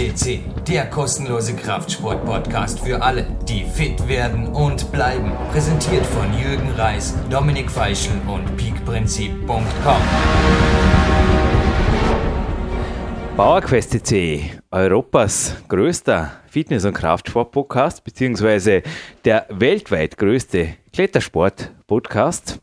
FCC, der kostenlose Kraftsport-Podcast für alle, die fit werden und bleiben. Präsentiert von Jürgen Reis, Dominik Feischl und peakprinzip.com. PowerQuest.de, Europas größter Fitness- und Kraftsport-Podcast, beziehungsweise der weltweit größte Klettersport-Podcast,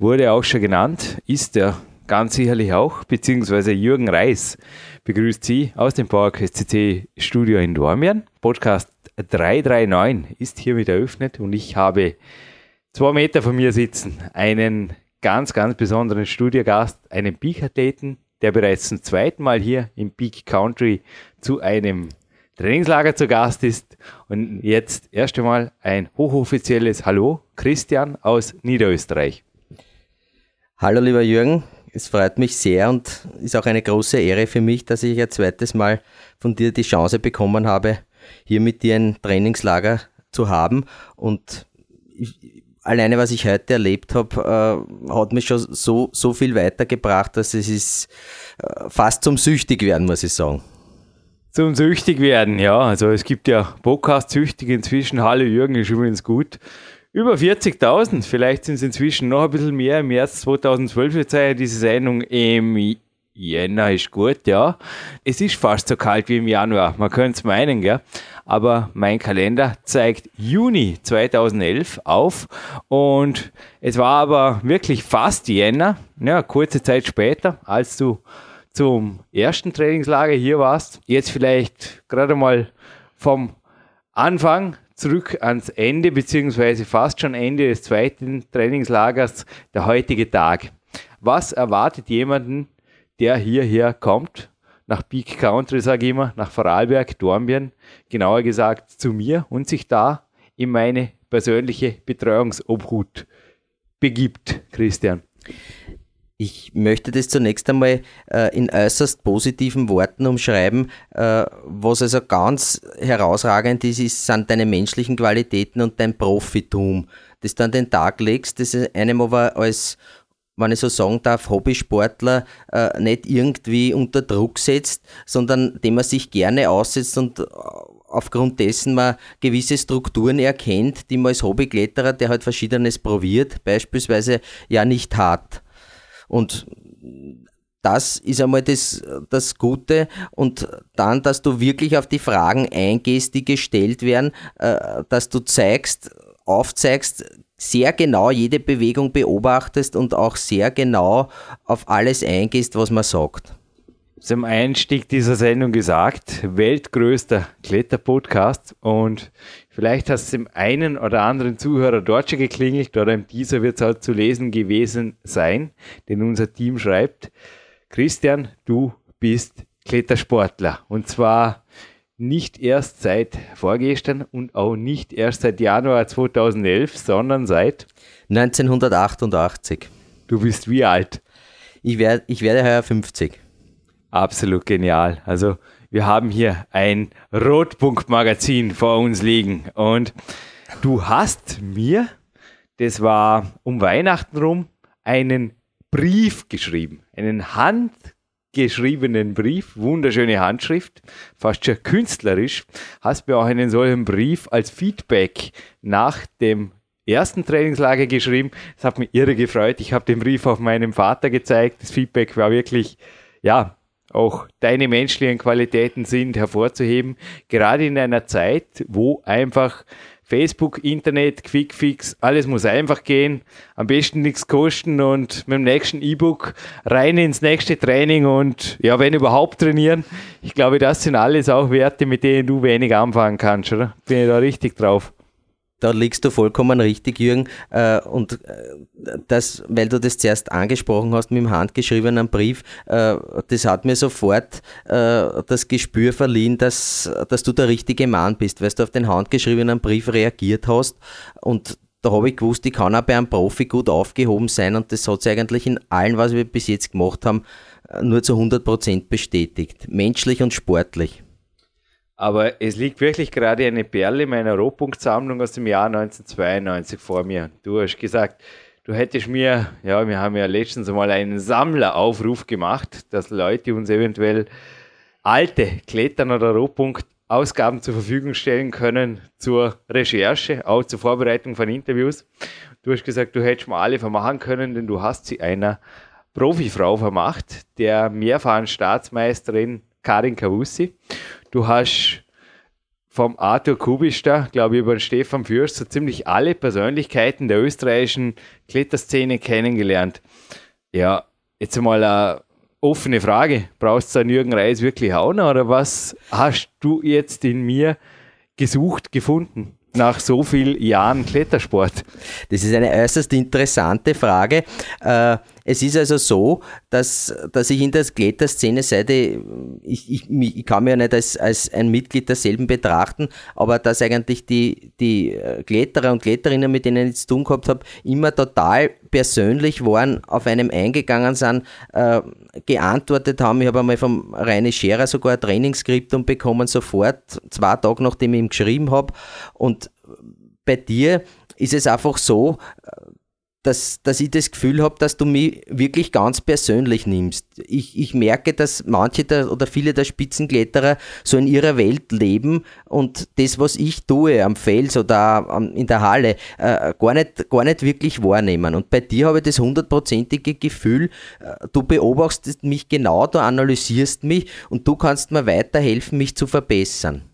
wurde auch schon genannt, ist er ganz sicherlich auch, beziehungsweise Jürgen Reis begrüßt Sie aus dem PowerQuest CC Studio in Dormien. Podcast 339 ist hiermit eröffnet und ich habe zwei Meter von mir sitzen einen ganz, ganz besonderen Studiogast, einen Peak-Athleten, der bereits zum zweiten Mal hier im Peak Country zu einem Trainingslager zu Gast ist. Und jetzt erst einmal ein hochoffizielles Hallo, Christian aus Niederösterreich. Hallo lieber Jürgen, es freut mich sehr und ist auch eine große Ehre für mich, dass ich ein zweites Mal von dir die Chance bekommen habe, hier mit dir ein Trainingslager zu haben. Und ich, alleine was ich heute erlebt habe, äh, hat mich schon so, so viel weitergebracht, dass es ist äh, fast zum süchtig werden, muss ich sagen. Zum süchtig werden, ja. Also es gibt ja Podcast-süchtig inzwischen. Hallo Jürgen, ist übrigens gut. Über 40.000, vielleicht sind es inzwischen noch ein bisschen mehr. Im März 2012 wird ja diese Sendung im Jänner ist gut, ja. Es ist fast so kalt wie im Januar, man könnte es meinen, gell? aber mein Kalender zeigt Juni 2011 auf und es war aber wirklich fast Jänner, ja, kurze Zeit später, als du zum ersten Trainingslager hier warst. Jetzt vielleicht gerade mal vom Anfang zurück ans Ende, beziehungsweise fast schon Ende des zweiten Trainingslagers, der heutige Tag. Was erwartet jemanden, der hierher kommt nach Peak Country, sage ich immer, nach Vorarlberg, Dornbirn, genauer gesagt zu mir und sich da in meine persönliche Betreuungsobhut begibt, Christian. Ich möchte das zunächst einmal äh, in äußerst positiven Worten umschreiben. Äh, was also ganz herausragend ist, ist, sind deine menschlichen Qualitäten und dein Profitum, das du an den Tag legst, das einem aber als wenn ich so sagen darf, Hobbysportler äh, nicht irgendwie unter Druck setzt, sondern dem man sich gerne aussetzt und äh, aufgrund dessen man gewisse Strukturen erkennt, die man als Hobbykletterer, der halt Verschiedenes probiert, beispielsweise ja nicht hat. Und das ist einmal das, das Gute. Und dann, dass du wirklich auf die Fragen eingehst, die gestellt werden, äh, dass du zeigst, aufzeigst, sehr genau jede Bewegung beobachtest und auch sehr genau auf alles eingehst, was man sagt. Zum Einstieg dieser Sendung gesagt, weltgrößter Kletterpodcast und vielleicht hast es dem einen oder anderen Zuhörer dort schon geklingelt oder im dieser wird es auch zu lesen gewesen sein, denn unser Team schreibt, Christian, du bist Klettersportler und zwar nicht erst seit vorgestern und auch nicht erst seit Januar 2011, sondern seit 1988. Du bist wie alt? Ich, werd, ich werde heuer 50. Absolut genial. Also wir haben hier ein Rotpunktmagazin vor uns liegen und du hast mir, das war um Weihnachten rum, einen Brief geschrieben, einen Hand geschriebenen Brief, wunderschöne Handschrift, fast schon künstlerisch, hast mir auch einen solchen Brief als Feedback nach dem ersten Trainingslager geschrieben. Das hat mich irre gefreut. Ich habe den Brief auf meinem Vater gezeigt. Das Feedback war wirklich, ja, auch deine menschlichen Qualitäten sind hervorzuheben. Gerade in einer Zeit, wo einfach Facebook, Internet, Quickfix, alles muss einfach gehen. Am besten nichts kosten und mit dem nächsten E-Book rein ins nächste Training und ja, wenn überhaupt trainieren. Ich glaube, das sind alles auch Werte, mit denen du wenig anfangen kannst, oder? Bin ich da richtig drauf? Da liegst du vollkommen richtig, Jürgen. Äh, und äh, das, weil du das zuerst angesprochen hast mit dem handgeschriebenen Brief, äh, das hat mir sofort das Gespür verliehen, dass, dass du der richtige Mann bist, weil du auf den handgeschriebenen Brief reagiert hast. Und da habe ich gewusst, ich kann auch bei einem Profi gut aufgehoben sein und das hat sich eigentlich in allem, was wir bis jetzt gemacht haben, nur zu 100% bestätigt. Menschlich und sportlich. Aber es liegt wirklich gerade eine Perle meiner Rohpunktsammlung aus dem Jahr 1992 vor mir. Du hast gesagt, du hättest mir, ja, wir haben ja letztens einmal einen Sammleraufruf gemacht, dass Leute uns eventuell alte Klettern oder Rohpunkt Ausgaben zur Verfügung stellen können zur Recherche, auch zur Vorbereitung von Interviews. Du hast gesagt, du hättest mal alle vermachen können, denn du hast sie einer Profifrau vermacht, der mehrfachen Staatsmeisterin Karin Kawussi. Du hast vom Arthur Kubisch da, glaube ich, über den Stefan Fürst, so ziemlich alle Persönlichkeiten der österreichischen Kletterszene kennengelernt. Ja, jetzt einmal eine offene Frage. Brauchst du einen Jürgen Reis wirklich auch noch oder was hast du jetzt in mir gesucht, gefunden? nach so vielen Jahren Klettersport? Das ist eine äußerst interessante Frage. Äh, es ist also so, dass, dass ich in der Kletterszene seit, ich, ich, ich kann mich ja nicht als, als ein Mitglied derselben betrachten, aber dass eigentlich die, die Kletterer und Kletterinnen, mit denen ich zu tun gehabt habe, immer total persönlich waren, auf einem eingegangen sind, äh, geantwortet haben. Ich habe einmal vom Reine Scherer sogar ein Trainingsskriptum bekommen, sofort, zwei Tage nachdem ich ihm geschrieben habe. Und bei dir ist es einfach so, dass, dass ich das Gefühl habe, dass du mich wirklich ganz persönlich nimmst. Ich, ich merke, dass manche der, oder viele der Spitzenkletterer so in ihrer Welt leben und das, was ich tue am Fels oder in der Halle, äh, gar, nicht, gar nicht wirklich wahrnehmen. Und bei dir habe ich das hundertprozentige Gefühl, äh, du beobachtest mich genau, du analysierst mich und du kannst mir weiterhelfen, mich zu verbessern.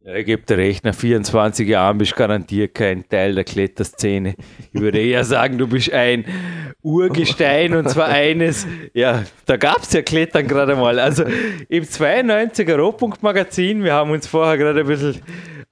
Ja, ich gebe dir recht, nach 24 Jahren bist du garantiert kein Teil der Kletterszene. Ich würde eher sagen, du bist ein Urgestein und zwar eines, ja, da gab es ja Klettern gerade mal. Also im 92er Rohpunkt-Magazin, wir haben uns vorher gerade ein bisschen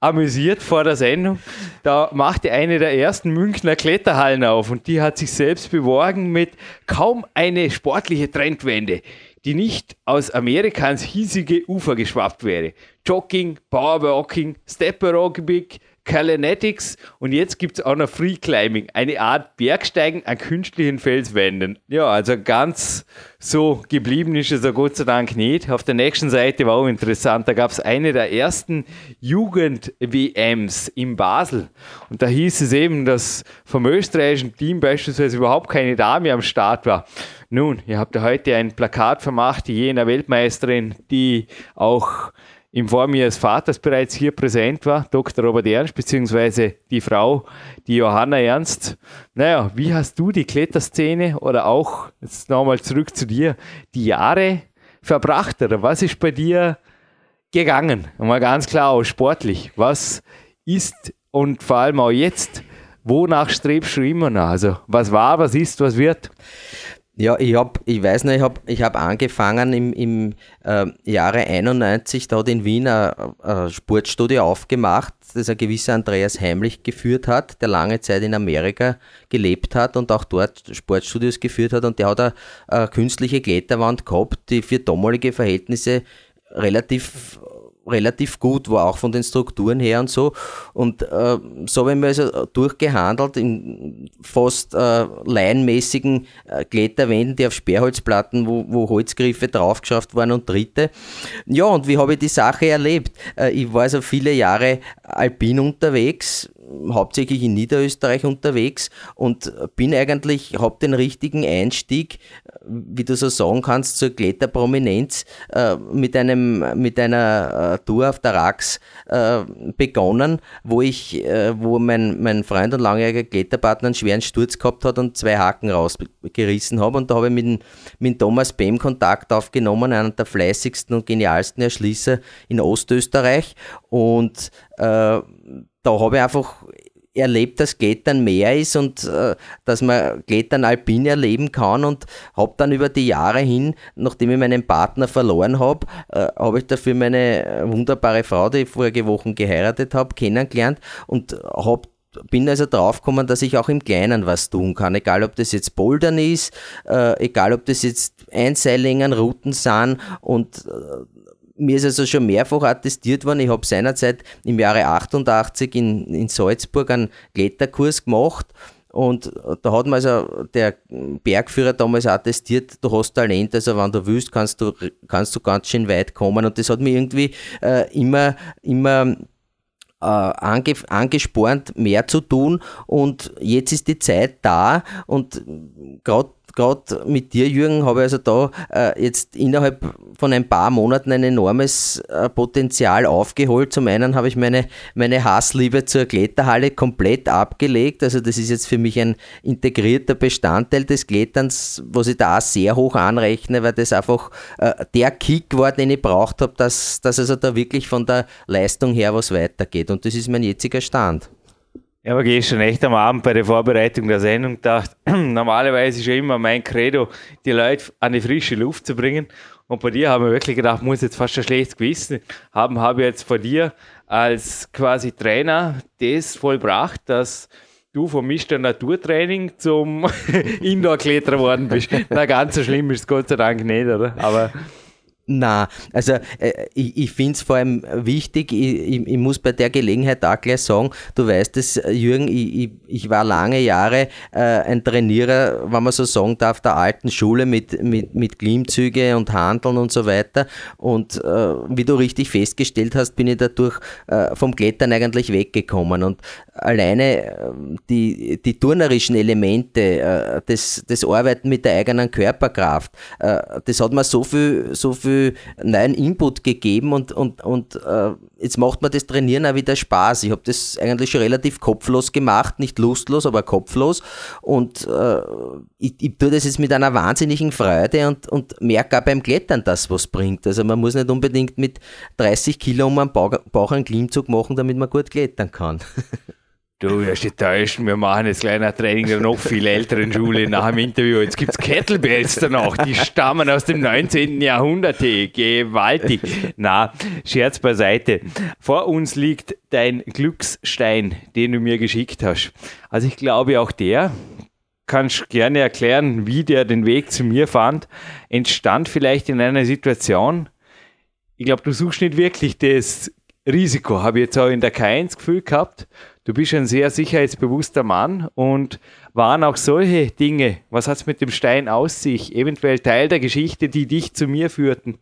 amüsiert vor der Sendung, da machte eine der ersten Münchner Kletterhallen auf und die hat sich selbst beworben mit kaum eine sportliche Trendwende die nicht aus Amerika ans hiesige Ufer geschwappt wäre. Jogging, Powerwalking, Step Aerobic, Kalanetics und jetzt gibt es auch noch Free Climbing, eine Art Bergsteigen an künstlichen Felswänden. Ja, also ganz so geblieben ist es ja Gott sei Dank nicht. Auf der nächsten Seite war auch interessant, da gab es eine der ersten Jugend-WMs in Basel und da hieß es eben, dass vom österreichischen Team beispielsweise überhaupt keine Dame am Start war. Nun, ihr habt ja heute ein Plakat vermacht, jener Weltmeisterin, die auch in Form ihres Vaters bereits hier präsent war, Dr. Robert Ernst, beziehungsweise die Frau, die Johanna Ernst. Naja, wie hast du die Kletterszene oder auch, jetzt nochmal zurück zu dir, die Jahre verbracht oder was ist bei dir gegangen? Mal ganz klar auch sportlich. Was ist und vor allem auch jetzt, wonach strebst du immer noch? Also, was war, was ist, was wird? Ja, ich hab, ich weiß nicht, ich habe ich hab angefangen im, im äh, Jahre 91, da hat in Wien ein, ein Sportstudio aufgemacht, das ein gewisser Andreas Heimlich geführt hat, der lange Zeit in Amerika gelebt hat und auch dort Sportstudios geführt hat. Und der hat eine, eine künstliche Kletterwand gehabt, die für damalige Verhältnisse relativ relativ gut war, auch von den Strukturen her und so. Und äh, so haben wir also durchgehandelt in fast äh, laienmäßigen äh, Kletterwänden, die auf Sperrholzplatten, wo, wo Holzgriffe draufgeschafft waren und Dritte. Ja, und wie habe ich die Sache erlebt? Äh, ich war also viele Jahre alpin unterwegs, hauptsächlich in Niederösterreich unterwegs und bin eigentlich, habe den richtigen Einstieg, wie du so sagen kannst, zur Kletterprominenz äh, mit einem mit einer äh, Tour auf der Rax äh, begonnen, wo ich, äh, wo mein, mein Freund und langjähriger Kletterpartner einen schweren Sturz gehabt hat und zwei Haken rausgerissen habe. Und da habe ich mit, mit Thomas Behm Kontakt aufgenommen, einer der fleißigsten und genialsten Erschließer in Ostösterreich. Und äh, da habe ich einfach erlebt, dass Klettern mehr ist und äh, dass man Klettern alpin erleben kann und habe dann über die Jahre hin, nachdem ich meinen Partner verloren habe, äh, habe ich dafür meine wunderbare Frau, die ich vorige Wochen geheiratet habe, kennengelernt und habe bin also draufgekommen, dass ich auch im Kleinen was tun kann. Egal, ob das jetzt Bouldern ist, äh, egal, ob das jetzt Einseilingen, Routen sind und äh, mir ist also schon mehrfach attestiert worden, ich habe seinerzeit im Jahre 88 in, in Salzburg einen Kletterkurs gemacht und da hat mir also der Bergführer damals attestiert, du hast Talent, also wenn du willst, kannst du, kannst du ganz schön weit kommen und das hat mir irgendwie äh, immer, immer äh, ange, angespornt, mehr zu tun und jetzt ist die Zeit da und gerade gerade mit dir, Jürgen, habe ich also da äh, jetzt innerhalb von ein paar Monaten ein enormes äh, Potenzial aufgeholt. Zum einen habe ich meine, meine Hassliebe zur Kletterhalle komplett abgelegt. Also das ist jetzt für mich ein integrierter Bestandteil des Kletterns, was ich da auch sehr hoch anrechne, weil das einfach äh, der Kick war, den ich braucht habe, dass, dass also da wirklich von der Leistung her was weitergeht. Und das ist mein jetziger Stand. Ja, aber gestern echt am Abend bei der Vorbereitung der Sendung gedacht, normalerweise ist ja immer mein Credo, die Leute an die frische Luft zu bringen. Und bei dir haben wir wirklich gedacht, muss jetzt fast ein schlechtes Gewissen haben, habe jetzt vor dir als quasi Trainer das vollbracht, dass du vom Mr. Naturtraining zum Indoor-Kletterer worden bist. Na, ganz so schlimm ist es Gott sei Dank nicht, oder? Aber na, also äh, ich, ich finde es vor allem wichtig, ich, ich, ich, muss bei der Gelegenheit auch gleich sagen, du weißt es, Jürgen, ich, ich war lange Jahre äh, ein Trainierer, wenn man so sagen darf, der alten Schule mit, mit, mit Klimmzüge und Handeln und so weiter. Und äh, wie du richtig festgestellt hast, bin ich dadurch äh, vom Klettern eigentlich weggekommen. Und alleine äh, die, die turnerischen Elemente, äh, das, das Arbeiten mit der eigenen Körperkraft, das hat mir so viel, so viel neuen Input gegeben und, und, und äh, jetzt macht mir das Trainieren auch wieder Spaß. Ich habe das eigentlich schon relativ kopflos gemacht, nicht lustlos, aber kopflos und äh, ich, ich tue das jetzt mit einer wahnsinnigen Freude und, und merke auch beim Klettern, dass was bringt. Also man muss nicht unbedingt mit 30 Kilo um den Bauch einen Klimmzug machen, damit man gut klettern kann. Du wirst dich täuschen, wir machen jetzt kleiner Training der noch viel älteren Schule nach dem Interview. Jetzt gibt's Kettlebells danach, die stammen aus dem 19. Jahrhundert. Gewaltig. Na, Scherz beiseite. Vor uns liegt dein Glücksstein, den du mir geschickt hast. Also ich glaube auch der, kannst gerne erklären, wie der den Weg zu mir fand, entstand vielleicht in einer Situation, ich glaube, du suchst nicht wirklich das Risiko, habe ich jetzt auch in der K1 Gefühl gehabt, Du bist ein sehr sicherheitsbewusster Mann und waren auch solche Dinge, was hat es mit dem Stein aus sich, eventuell Teil der Geschichte, die dich zu mir führten?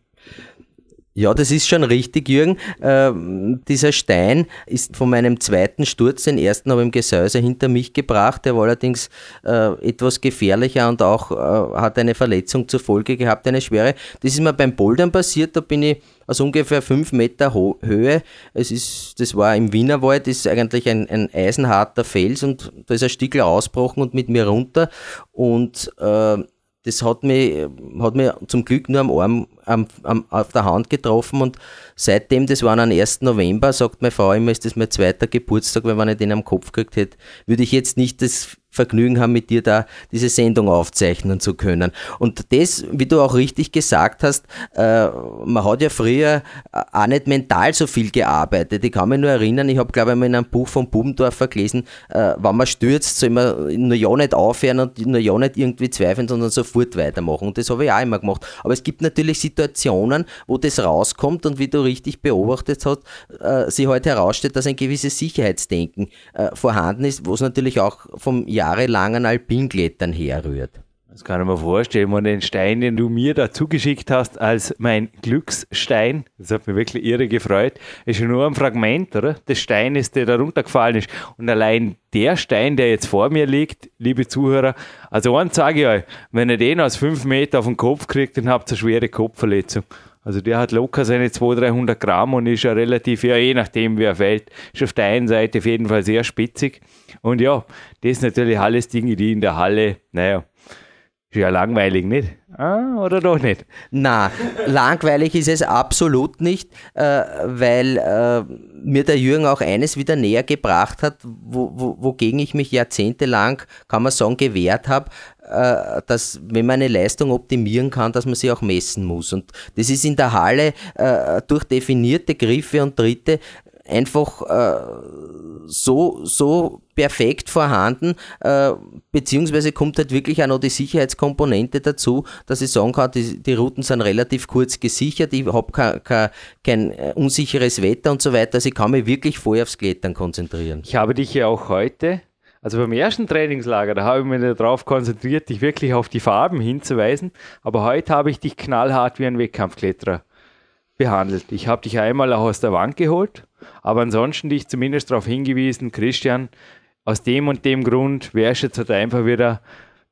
Ja, das ist schon richtig, Jürgen. Äh, dieser Stein ist von meinem zweiten Sturz, den ersten habe ich im Gesäuse hinter mich gebracht. Der war allerdings äh, etwas gefährlicher und auch äh, hat eine Verletzung zur Folge gehabt, eine schwere. Das ist mir beim Bouldern passiert, da bin ich aus ungefähr fünf Meter Ho Höhe. Es ist, das war im Wienerwald, ist eigentlich ein, ein eisenharter Fels und da ist ein Stickel ausgebrochen und mit mir runter und äh, das hat mich, hat mich zum Glück nur am Arm, am, am, auf der Hand getroffen und seitdem, das war am 1. November, sagt meine Frau immer, ist das mein zweiter Geburtstag, weil wenn ich den am Kopf gekriegt hätte, würde ich jetzt nicht das Vergnügen haben, mit dir da diese Sendung aufzeichnen zu können. Und das, wie du auch richtig gesagt hast, äh, man hat ja früher auch nicht mental so viel gearbeitet. Ich kann mich nur erinnern, ich habe, glaube ich, mal in einem Buch von Bubendorfer gelesen, äh, wenn man stürzt, soll man nur ja nicht aufhören und nur ja nicht irgendwie zweifeln, sondern sofort weitermachen. Und das habe ich auch immer gemacht. Aber es gibt natürlich Situationen, wo das rauskommt und wie du richtig beobachtet hast, äh, sich heute halt herausstellt, dass ein gewisses Sicherheitsdenken äh, vorhanden ist, wo es natürlich auch vom Jahr jahrelangen Alpinklettern herrührt. Das kann ich mir vorstellen, wenn den Stein, den du mir dazu geschickt hast, als mein Glücksstein, das hat mich wirklich irre gefreut, ist ja nur ein Fragment, oder? Des Steines, der da runtergefallen ist. Und allein der Stein, der jetzt vor mir liegt, liebe Zuhörer, also eins sage ich euch, wenn ihr den aus fünf Meter auf den Kopf kriegt, dann habt ihr eine schwere Kopfverletzung. Also der hat locker seine 200, 300 Gramm und ist ja relativ, ja je nachdem wie er fällt, ist auf der einen Seite auf jeden Fall sehr spitzig. Und ja, das sind natürlich alles Dinge, die in der Halle, naja, ist ja langweilig, nicht? Ah, oder doch nicht? Na, langweilig ist es absolut nicht, äh, weil äh, mir der Jürgen auch eines wieder näher gebracht hat, wo, wo, wogegen ich mich jahrzehntelang, kann man sagen, gewehrt habe, äh, dass wenn man eine Leistung optimieren kann, dass man sie auch messen muss. Und das ist in der Halle äh, durch definierte Griffe und Tritte einfach äh, so, so perfekt vorhanden, äh, beziehungsweise kommt halt wirklich auch noch die Sicherheitskomponente dazu, dass ich sagen kann, die, die Routen sind relativ kurz gesichert, ich habe kein, kein, kein äh, unsicheres Wetter und so weiter, also ich kann mich wirklich voll aufs Klettern konzentrieren. Ich habe dich ja auch heute also beim ersten Trainingslager, da habe ich mich darauf konzentriert, dich wirklich auf die Farben hinzuweisen. Aber heute habe ich dich knallhart wie ein Wettkampfkletterer behandelt. Ich habe dich einmal auch aus der Wand geholt aber ansonsten dich zumindest darauf hingewiesen, Christian, aus dem und dem Grund wärst du jetzt halt einfach wieder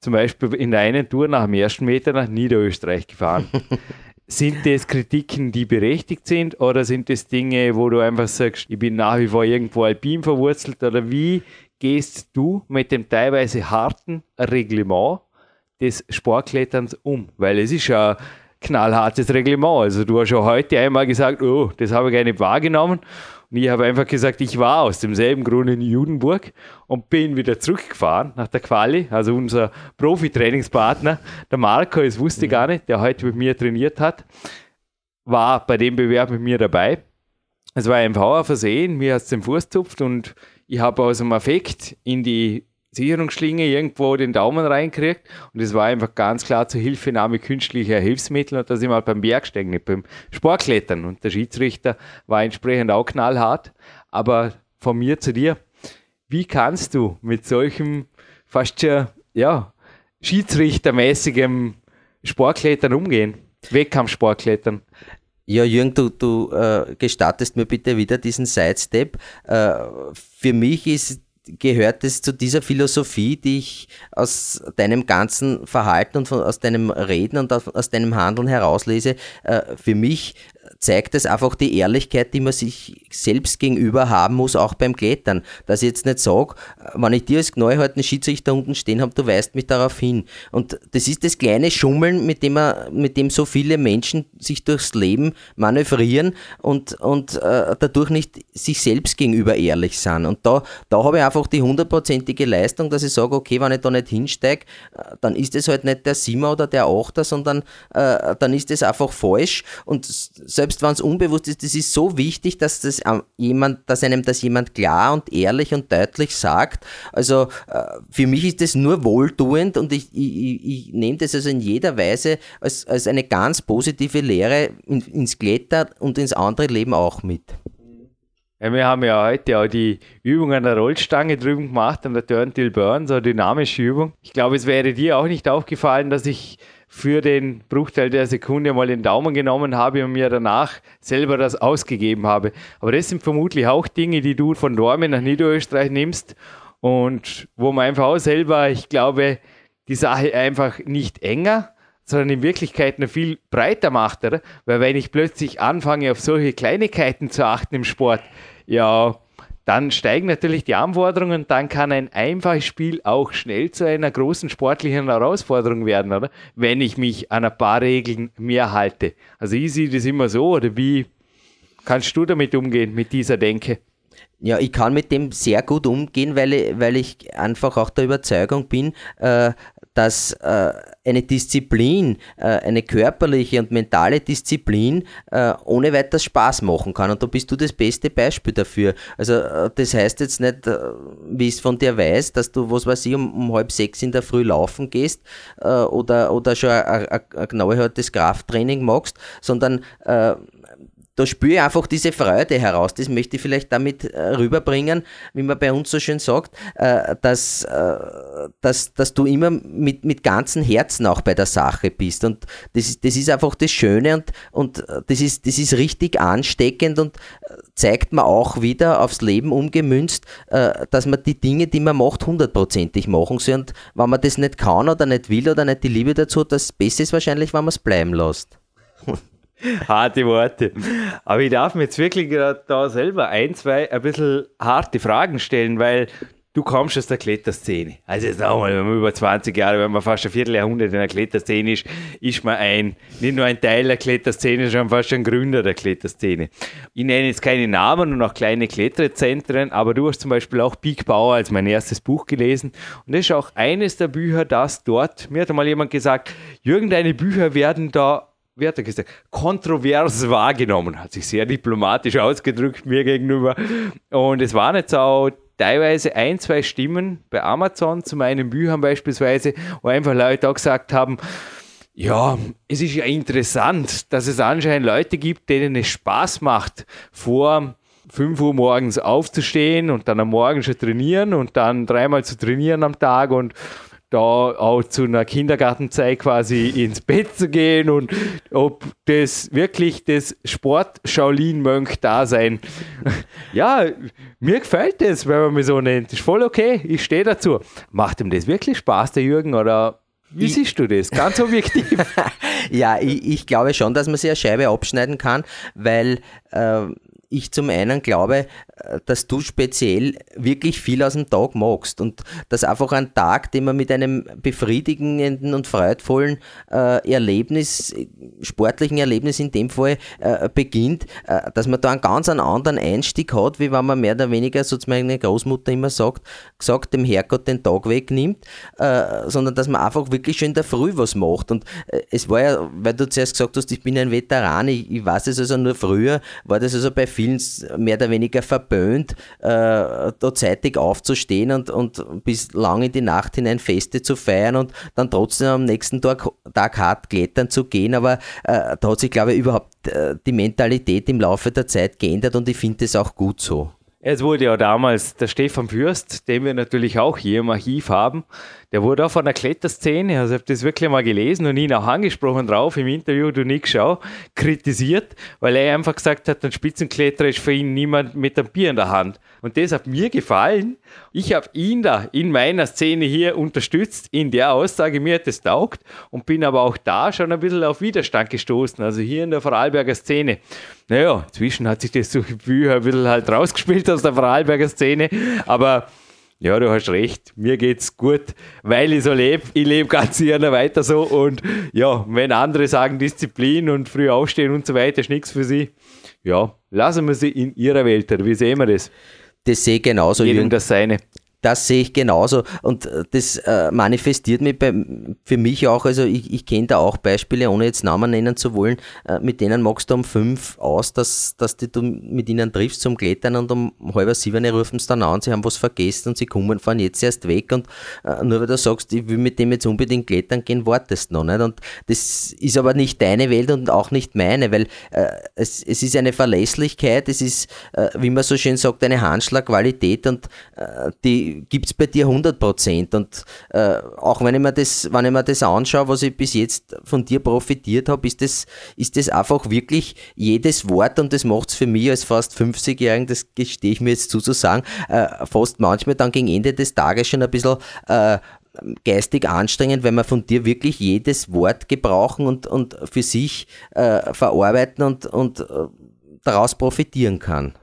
zum Beispiel in der einen Tour nach dem ersten Meter nach Niederösterreich gefahren. sind das Kritiken, die berechtigt sind oder sind das Dinge, wo du einfach sagst, ich bin nach wie vor irgendwo alpin verwurzelt oder wie gehst du mit dem teilweise harten Reglement des Sportkletterns um? Weil es ist ja knallhartes Reglement. Also du hast schon heute einmal gesagt, oh, das habe ich gar nicht wahrgenommen. Und ich habe einfach gesagt, ich war aus demselben Grund in Judenburg und bin wieder zurückgefahren nach der Quali. Also unser Profi-Trainingspartner, der Marco, das wusste ich gar nicht, der heute mit mir trainiert hat, war bei dem Bewerb mit mir dabei. Es war ein ein Versehen, mir hat es den Fuß zupft und ich habe aus dem Affekt in die Sicherungsschlinge irgendwo den Daumen reinkriegt und es war einfach ganz klar zur Hilfenahme künstlicher Hilfsmittel und da sind wir beim Bergsteigen, nicht beim Sportklettern und der Schiedsrichter war entsprechend auch knallhart. Aber von mir zu dir, wie kannst du mit solchem fast schon, ja, schiedsrichtermäßigem Sportklettern umgehen? Wettkampfsportklettern. Ja, Jürgen, du, du äh, gestattest mir bitte wieder diesen Sidestep. Äh, für mich ist gehört es zu dieser Philosophie, die ich aus deinem ganzen Verhalten und von, aus deinem Reden und aus deinem Handeln herauslese. Äh, für mich zeigt es einfach die Ehrlichkeit, die man sich selbst gegenüber haben muss, auch beim Klettern. Dass ich jetzt nicht sage, wenn ich dir als knallharten Schiedsrichter unten stehen habe, du weist mich darauf hin. Und das ist das kleine Schummeln, mit dem, er, mit dem so viele Menschen sich durchs Leben manövrieren und, und äh, dadurch nicht sich selbst gegenüber ehrlich sind. Und da, da habe ich einfach die hundertprozentige Leistung, dass ich sage, okay, wenn ich da nicht hinsteige, äh, dann ist es halt nicht der Siemer oder der Achter, sondern äh, dann ist es einfach falsch. Und selbst wenn es unbewusst ist, das ist so wichtig, dass das jemand, dass einem das jemand klar und ehrlich und deutlich sagt. Also äh, für mich ist das nur wohltuend und ich, ich, ich nehme das also in jeder Weise als, als eine ganz positive Lehre in, ins Kletter und ins andere Leben auch mit. Wir haben ja heute auch die Übung an der Rollstange drüben gemacht, an der Turn Till Burn, so eine dynamische Übung. Ich glaube, es wäre dir auch nicht aufgefallen, dass ich für den Bruchteil der Sekunde mal den Daumen genommen habe und mir danach selber das ausgegeben habe. Aber das sind vermutlich auch Dinge, die du von Dormen nach Niederösterreich nimmst und wo man einfach auch selber, ich glaube, die Sache einfach nicht enger, sondern in Wirklichkeit noch viel breiter macht, oder? Weil wenn ich plötzlich anfange, auf solche Kleinigkeiten zu achten im Sport, ja, dann steigen natürlich die Anforderungen, dann kann ein einfaches Spiel auch schnell zu einer großen sportlichen Herausforderung werden, oder? Wenn ich mich an ein paar Regeln mehr halte. Also ich sehe das immer so, oder wie kannst du damit umgehen, mit dieser Denke? Ja, ich kann mit dem sehr gut umgehen, weil ich, weil ich einfach auch der Überzeugung bin, äh, dass äh, eine Disziplin, äh, eine körperliche und mentale Disziplin äh, ohne weiteres Spaß machen kann. Und da bist du das beste Beispiel dafür. Also äh, das heißt jetzt nicht, äh, wie ich es von dir weiß, dass du, was weiß ich, um, um halb sechs in der Früh laufen gehst äh, oder, oder schon ein, ein knallhartes Krafttraining machst, sondern da spüre ich einfach diese Freude heraus. Das möchte ich vielleicht damit äh, rüberbringen, wie man bei uns so schön sagt, äh, dass, äh, dass, dass du immer mit, mit ganzem Herzen auch bei der Sache bist. Und das ist, das ist einfach das Schöne und, und das, ist, das ist richtig ansteckend und zeigt man auch wieder aufs Leben umgemünzt, dass man die Dinge, die man macht, hundertprozentig machen soll. Und wenn man das nicht kann oder nicht will oder nicht die Liebe dazu, das Beste ist wahrscheinlich, wenn man es bleiben lässt. harte Worte. Aber ich darf mir jetzt wirklich da selber ein, zwei ein bisschen harte Fragen stellen, weil du kommst aus der Kletterszene. Also jetzt auch mal, wenn man über 20 Jahre, wenn man fast ein Vierteljahrhundert in der Kletterszene ist, ist man ein, nicht nur ein Teil der Kletterszene, sondern fast ein Gründer der Kletterszene. Ich nenne jetzt keine Namen und auch kleine Kletterzentren, aber du hast zum Beispiel auch Peak Bauer als mein erstes Buch gelesen. Und das ist auch eines der Bücher, das dort, mir hat einmal jemand gesagt, Jürgen, deine Bücher werden da wie hat er gesagt, kontrovers wahrgenommen, hat sich sehr diplomatisch ausgedrückt mir gegenüber. Und es waren jetzt auch teilweise ein, zwei Stimmen bei Amazon zu meinen Büchern beispielsweise, wo einfach Leute auch gesagt haben, ja, es ist ja interessant, dass es anscheinend Leute gibt, denen es Spaß macht, vor 5 Uhr morgens aufzustehen und dann am Morgen schon trainieren und dann dreimal zu trainieren am Tag und da auch zu einer Kindergartenzeit quasi ins Bett zu gehen und ob das wirklich das Sport-Shaolin-Mönch da sein. Ja, mir gefällt das, wenn man mich so nennt. Ist voll okay, ich stehe dazu. Macht ihm das wirklich Spaß, der Jürgen, oder wie ich, siehst du das? Ganz objektiv. ja, ich, ich, glaube schon, dass man sich eine Scheibe abschneiden kann, weil äh, ich zum einen glaube, äh, dass du speziell wirklich viel aus dem Tag magst und dass einfach ein Tag, den man mit einem befriedigenden und freudvollen äh, Erlebnis, sportlichen Erlebnis in dem Fall äh, beginnt, äh, dass man da einen ganz anderen Einstieg hat, wie wenn man mehr oder weniger, so meine Großmutter immer sagt, gesagt, dem Herrgott den Tag wegnimmt, äh, sondern dass man einfach wirklich schon in der Früh was macht. Und äh, es war ja, weil du zuerst gesagt hast, ich bin ein Veteran, ich, ich weiß es also nur früher, war das also bei vielen mehr oder weniger verböhnt, äh, da zeitig aufzustehen und, und bis lang in die Nacht hinein Feste zu feiern und dann trotzdem am nächsten Tag, Tag hart klettern zu gehen. Aber äh, da hat sich, glaube ich, überhaupt äh, die Mentalität im Laufe der Zeit geändert und ich finde es auch gut so. Es wurde ja damals der Stefan Fürst, den wir natürlich auch hier im Archiv haben, der wurde auch von der Kletterszene, also ich habe das wirklich mal gelesen und ihn auch angesprochen drauf im Interview, du Nick Schau, kritisiert, weil er einfach gesagt hat, ein Spitzenkletterer ist für ihn niemand mit einem Bier in der Hand. Und das hat mir gefallen. Ich habe ihn da in meiner Szene hier unterstützt, in der Aussage, mir hat das taugt und bin aber auch da schon ein bisschen auf Widerstand gestoßen, also hier in der Vorarlberger Szene. Naja, inzwischen hat sich das Bücher ein bisschen halt rausgespielt aus der Vorarlberger Szene, aber ja, du hast recht. Mir geht's gut, weil ich so lebe. Ich lebe ganz gerne weiter so. Und ja, wenn andere sagen Disziplin und früh aufstehen und so weiter, ist nichts für sie. Ja, lassen wir sie in ihrer Welt. Wie sehen wir das? Das sehe ich genauso. Jedem das seine. Das sehe ich genauso. Und äh, das äh, manifestiert mich bei, für mich auch, also ich, ich kenne da auch Beispiele, ohne jetzt Namen nennen zu wollen, äh, mit denen magst du um fünf aus, dass, dass du mit ihnen triffst zum Klettern und um halb sieben rufen sie dann an, sie haben was vergessen und sie kommen, fahren jetzt erst weg und nur weil du sagst, ich will mit dem jetzt unbedingt klettern gehen, wartest noch nicht. Und das ist aber nicht deine Welt und auch nicht meine, weil äh, es, es ist eine Verlässlichkeit, es ist, äh, wie man so schön sagt, eine Handschlagqualität und äh, die gibt es bei dir 100 Prozent. Und äh, auch wenn ich, mir das, wenn ich mir das anschaue, was ich bis jetzt von dir profitiert habe, ist das, ist das einfach wirklich jedes Wort und das macht es für mich als fast 50-Jährigen, das gestehe ich mir jetzt zu, zu sagen, äh, fast manchmal dann gegen Ende des Tages schon ein bisschen äh, geistig anstrengend, wenn man von dir wirklich jedes Wort gebrauchen und, und für sich äh, verarbeiten und, und äh, daraus profitieren kann.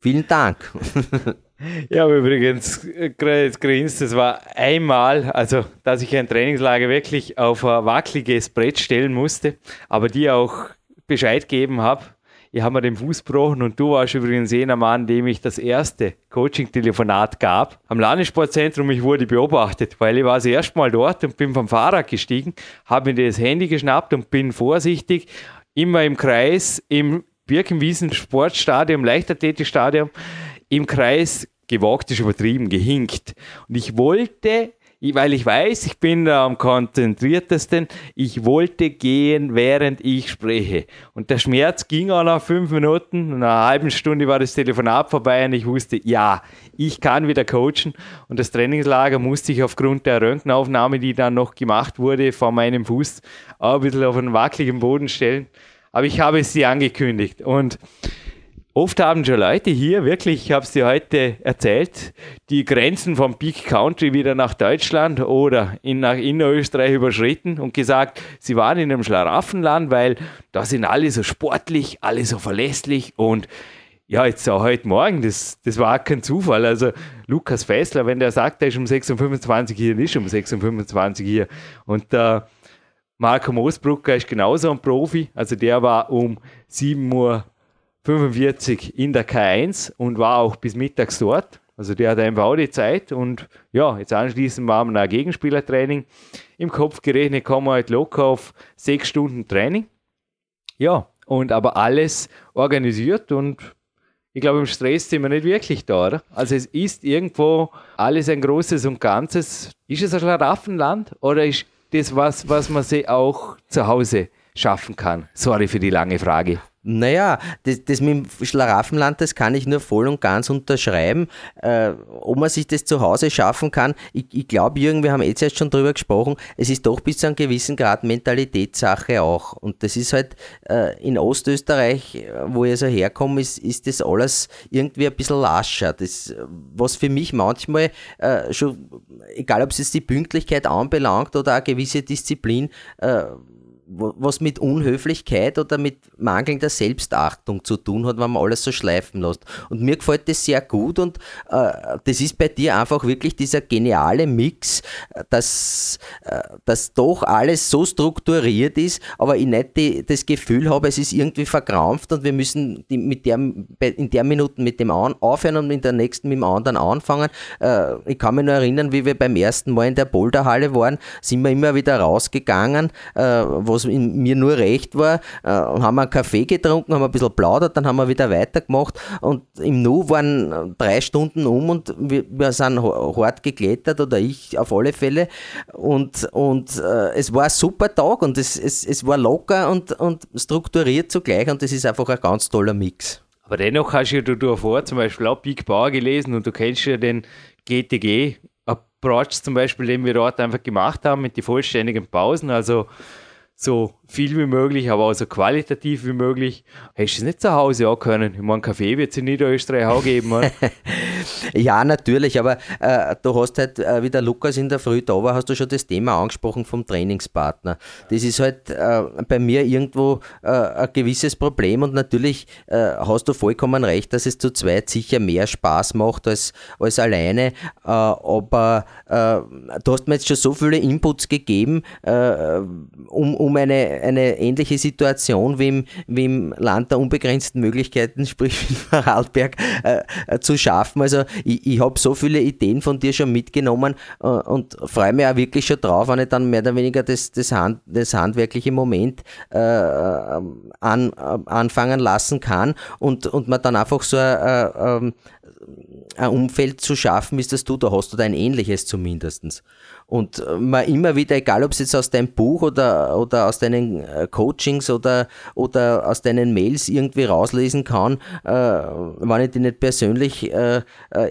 Vielen Dank. Ja, übrigens, jetzt grinst, das war einmal, also dass ich ein Trainingslager wirklich auf ein wackeliges Brett stellen musste, aber dir auch Bescheid gegeben habe. Ich habe mir den Fuß gebrochen und du warst übrigens jener Mann, dem ich das erste Coaching-Telefonat gab. Am Landessportzentrum, ich wurde beobachtet, weil ich war das erste Mal dort und bin vom Fahrrad gestiegen, habe mir das Handy geschnappt und bin vorsichtig immer im Kreis im Birkenwiesen Sportstadion, Leichtathletikstadion, im Kreis gewagt ist übertrieben, gehinkt. Und ich wollte, weil ich weiß, ich bin da am konzentriertesten, ich wollte gehen, während ich spreche. Und der Schmerz ging auch nach fünf Minuten, nach einer halben Stunde war das Telefonat vorbei und ich wusste, ja, ich kann wieder coachen. Und das Trainingslager musste ich aufgrund der Röntgenaufnahme, die dann noch gemacht wurde, vor meinem Fuß auch ein bisschen auf einen wackeligen Boden stellen. Aber ich habe sie angekündigt und Oft haben schon Leute hier, wirklich, ich habe es dir heute erzählt, die Grenzen vom Peak Country wieder nach Deutschland oder in, nach Innerösterreich überschritten und gesagt, sie waren in einem Schlaraffenland, weil da sind alle so sportlich, alle so verlässlich und ja, jetzt auch heute Morgen, das, das war kein Zufall. Also Lukas Fessler, wenn der sagt, er ist um 6.25 Uhr hier, nicht um 6.25 Uhr hier. Und der Marco Moosbrucker ist genauso ein Profi, also der war um 7 Uhr 45 in der K1 und war auch bis mittags dort. Also der hat einfach auch die Zeit und ja, jetzt anschließend waren wir ein Gegenspielertraining. Im Kopf gerechnet kommen wir halt locker auf sechs Stunden Training. Ja, und aber alles organisiert und ich glaube, im Stress sind wir nicht wirklich da, oder? Also es ist irgendwo alles ein großes und Ganzes. Ist es ein Schlaraffenland oder ist das was, was man sich auch zu Hause schaffen kann? Sorry für die lange Frage. Naja, das, das mit dem Schlaraffenland, das kann ich nur voll und ganz unterschreiben. Äh, ob man sich das zu Hause schaffen kann, ich, ich glaube, Jürgen, wir haben jetzt erst schon drüber gesprochen, es ist doch bis zu einem gewissen Grad Mentalitätssache auch. Und das ist halt äh, in Ostösterreich, wo ich so herkomme, ist, ist das alles irgendwie ein bisschen lascher. Das, was für mich manchmal äh, schon, egal ob es jetzt die Pünktlichkeit anbelangt oder eine gewisse Disziplin, äh, was mit Unhöflichkeit oder mit mangelnder Selbstachtung zu tun hat, wenn man alles so schleifen lässt. Und mir gefällt das sehr gut und äh, das ist bei dir einfach wirklich dieser geniale Mix, dass, äh, dass doch alles so strukturiert ist, aber ich nicht die, das Gefühl habe, es ist irgendwie verkrampft und wir müssen die, mit der, in der Minute mit dem einen aufhören und in der nächsten mit dem anderen anfangen. Äh, ich kann mich nur erinnern, wie wir beim ersten Mal in der Boulderhalle waren, sind wir immer wieder rausgegangen, äh, was mir nur recht war, äh, haben wir einen Kaffee getrunken, haben ein bisschen plaudert, dann haben wir wieder weitergemacht und im Nu waren drei Stunden um und wir, wir sind hart geklettert oder ich auf alle Fälle und, und äh, es war ein super Tag und es, es, es war locker und, und strukturiert zugleich und das ist einfach ein ganz toller Mix. Aber dennoch hast du ja davor zum Beispiel auch Big Bauer gelesen und du kennst ja den GTG Approach zum Beispiel, den wir dort einfach gemacht haben mit den vollständigen Pausen. Also so viel wie möglich, aber auch so qualitativ wie möglich. Hättest du es nicht zu Hause auch können? Ich meine, Kaffee wird es in Niederösterreich auch geben. ja, natürlich, aber äh, du hast halt, äh, wie der Lukas in der Früh da war, hast du schon das Thema angesprochen vom Trainingspartner. Das ist halt äh, bei mir irgendwo äh, ein gewisses Problem und natürlich äh, hast du vollkommen recht, dass es zu zweit sicher mehr Spaß macht als, als alleine, äh, aber du hast mir jetzt schon so viele Inputs gegeben, um, um eine eine ähnliche Situation wie im, wie im Land der unbegrenzten Möglichkeiten, sprich wie Vorarlberg, äh, äh, zu schaffen. Also ich, ich habe so viele Ideen von dir schon mitgenommen äh, und freue mich auch wirklich schon drauf, wenn ich dann mehr oder weniger das, das, Hand, das handwerkliche Moment äh, an, äh, anfangen lassen kann und, und man dann einfach so ein, äh, ähm, ein Umfeld zu schaffen, ist das du da hast oder ein ähnliches zumindest. Und äh, man immer wieder, egal ob es jetzt aus deinem Buch oder, oder aus deinen äh, Coachings oder, oder aus deinen Mails irgendwie rauslesen kann, äh, wenn ich die nicht persönlich äh, äh,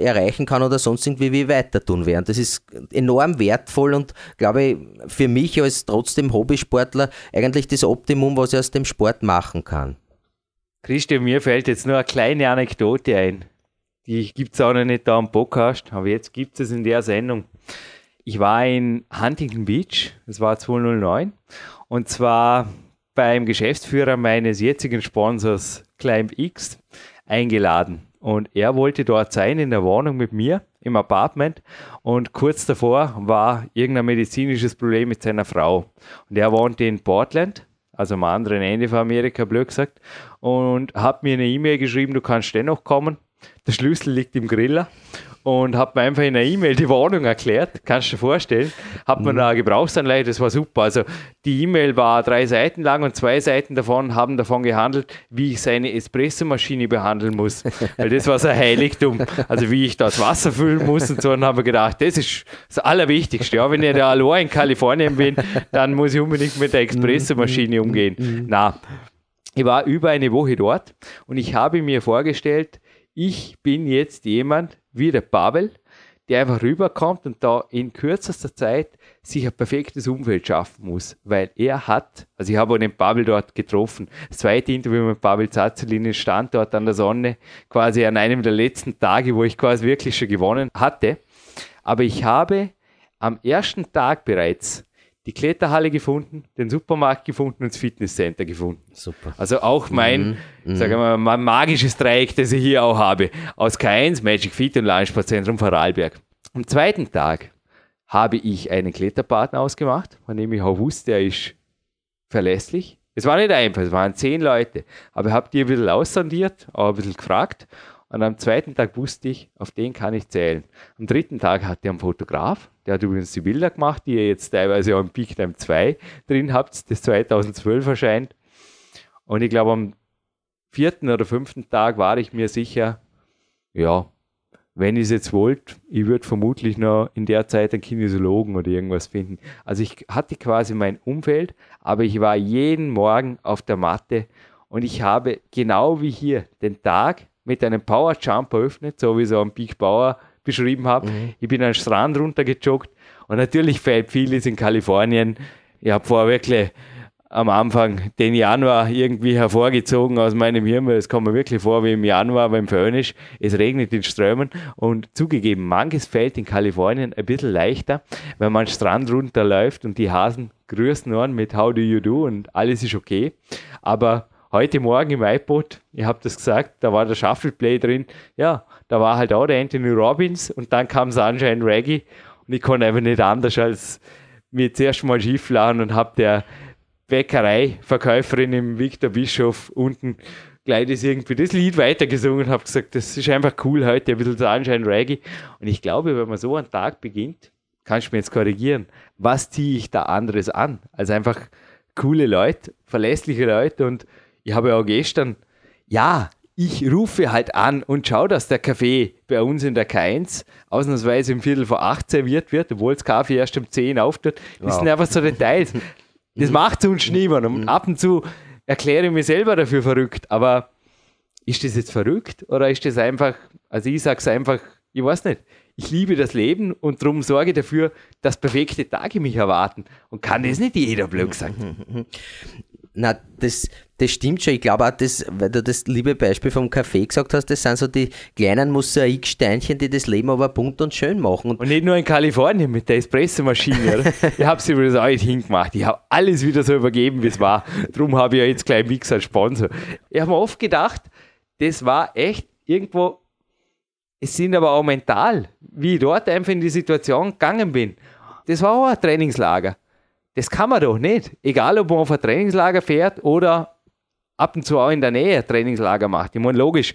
erreichen kann oder sonst irgendwie wie weiter tun werden. Das ist enorm wertvoll und glaube ich für mich als trotzdem Hobbysportler eigentlich das Optimum, was ich aus dem Sport machen kann. Christian, mir fällt jetzt nur eine kleine Anekdote ein. Die gibt es auch noch nicht da am Podcast, aber jetzt gibt es in der Sendung. Ich war in Huntington Beach, das war 2009, und zwar beim Geschäftsführer meines jetzigen Sponsors Climb X eingeladen. Und er wollte dort sein in der Wohnung mit mir im Apartment und kurz davor war irgendein medizinisches Problem mit seiner Frau. Und er wohnte in Portland, also am anderen Ende von Amerika, blöd gesagt, und hat mir eine E-Mail geschrieben, du kannst dennoch kommen. Der Schlüssel liegt im Griller und habe mir einfach in einer E-Mail die Warnung erklärt. Kannst du dir vorstellen? Hat man mhm. eine Gebrauchsanleitung, das war super. Also die E-Mail war drei Seiten lang und zwei Seiten davon haben davon gehandelt, wie ich seine Espressomaschine behandeln muss. Weil das war sein Heiligtum. Also wie ich das Wasser füllen muss und so. Und haben wir gedacht, das ist das Allerwichtigste. Ja, wenn ich da allein in Kalifornien bin, dann muss ich unbedingt mit der Espressomaschine mhm. umgehen. Mhm. Na, ich war über eine Woche dort und ich habe mir vorgestellt, ich bin jetzt jemand wie der Pavel, der einfach rüberkommt und da in kürzester Zeit sich ein perfektes Umfeld schaffen muss, weil er hat, also ich habe auch den Pavel dort getroffen, das zweite Interview mit Pavel Zazelin stand dort an der Sonne, quasi an einem der letzten Tage, wo ich quasi wirklich schon gewonnen hatte, aber ich habe am ersten Tag bereits die Kletterhalle gefunden, den Supermarkt gefunden und das Fitnesscenter gefunden. Super. Also auch mein, mhm. sagen wir mal, magisches Dreieck, das ich hier auch habe. Aus K1, Magic Fit und Launchsportzentrum Vorarlberg. Am zweiten Tag habe ich einen Kletterpartner ausgemacht, von dem ich auch wusste, er ist verlässlich. Es war nicht einfach, es waren zehn Leute. Aber ich habe die ein bisschen aussondiert, auch ein bisschen gefragt. Und am zweiten Tag wusste ich, auf den kann ich zählen. Am dritten Tag hatte er einen Fotograf, der hat übrigens die Bilder gemacht, die ihr jetzt teilweise auch im Peak Time 2 drin habt, das 2012 erscheint. Und ich glaube, am vierten oder fünften Tag war ich mir sicher, ja, wenn ich es jetzt wollte, ich würde vermutlich noch in der Zeit einen Kinesiologen oder irgendwas finden. Also ich hatte quasi mein Umfeld, aber ich war jeden Morgen auf der Matte Und ich habe genau wie hier den Tag mit einem Power Jump eröffnet, so wie so ein Big Bauer beschrieben habe. Mhm. Ich bin an den Strand runtergejoggt und natürlich fällt vieles in Kalifornien. Ich habe vorher wirklich am Anfang den Januar irgendwie hervorgezogen aus meinem Hirn. Es kommt mir wirklich vor wie im Januar beim Föhnisch. Es regnet in Strömen und zugegeben, manches fällt in Kalifornien ein bisschen leichter, wenn man Strand runterläuft und die Hasen grüßen an mit How do you do und alles ist okay. Aber heute Morgen im iPod, ich habe das gesagt, da war der Shuffle Play drin. Ja, da war halt auch der Anthony Robbins und dann kam Sunshine Reggae und ich konnte einfach nicht anders als mir zuerst mal schief und habe der Bäckerei-Verkäuferin im Victor Bischof unten gleich das irgendwie das Lied weitergesungen und habe gesagt, das ist einfach cool heute, ein bisschen Sunshine Reggae. Und ich glaube, wenn man so einen Tag beginnt, kannst du mir jetzt korrigieren, was ziehe ich da anderes an? Also einfach coole Leute, verlässliche Leute und ich habe auch gestern, ja, ich rufe halt an und schaue, dass der Kaffee bei uns in der K1 ausnahmsweise im Viertel vor acht serviert wird, obwohl das Kaffee erst um zehn auftritt. Das wow. sind einfach so Details. Das macht uns niemand. Und mhm. ab und zu erkläre ich mich selber dafür verrückt. Aber ist das jetzt verrückt oder ist das einfach, also ich sage es einfach, ich weiß nicht. Ich liebe das Leben und darum sorge dafür, dass perfekte Tage mich erwarten. Und kann das nicht jeder blöd sagen. Na, das, das stimmt schon. Ich glaube auch, das, weil du das liebe Beispiel vom Kaffee gesagt hast, das sind so die kleinen Mosaiksteinchen, die das Leben aber bunt und schön machen. Und, und nicht nur in Kalifornien mit der Espressomaschine. ich habe sie übrigens auch nicht hingemacht. Ich habe alles wieder so übergeben, wie es war. Darum habe ich ja jetzt gleich Mix als Sponsor. Ich habe mir oft gedacht, das war echt irgendwo, es sind aber auch mental, wie ich dort einfach in die Situation gegangen bin. Das war auch ein Trainingslager. Das kann man doch nicht. Egal, ob man auf ein Trainingslager fährt oder ab und zu auch in der Nähe ein Trainingslager macht. Ich meine, logisch,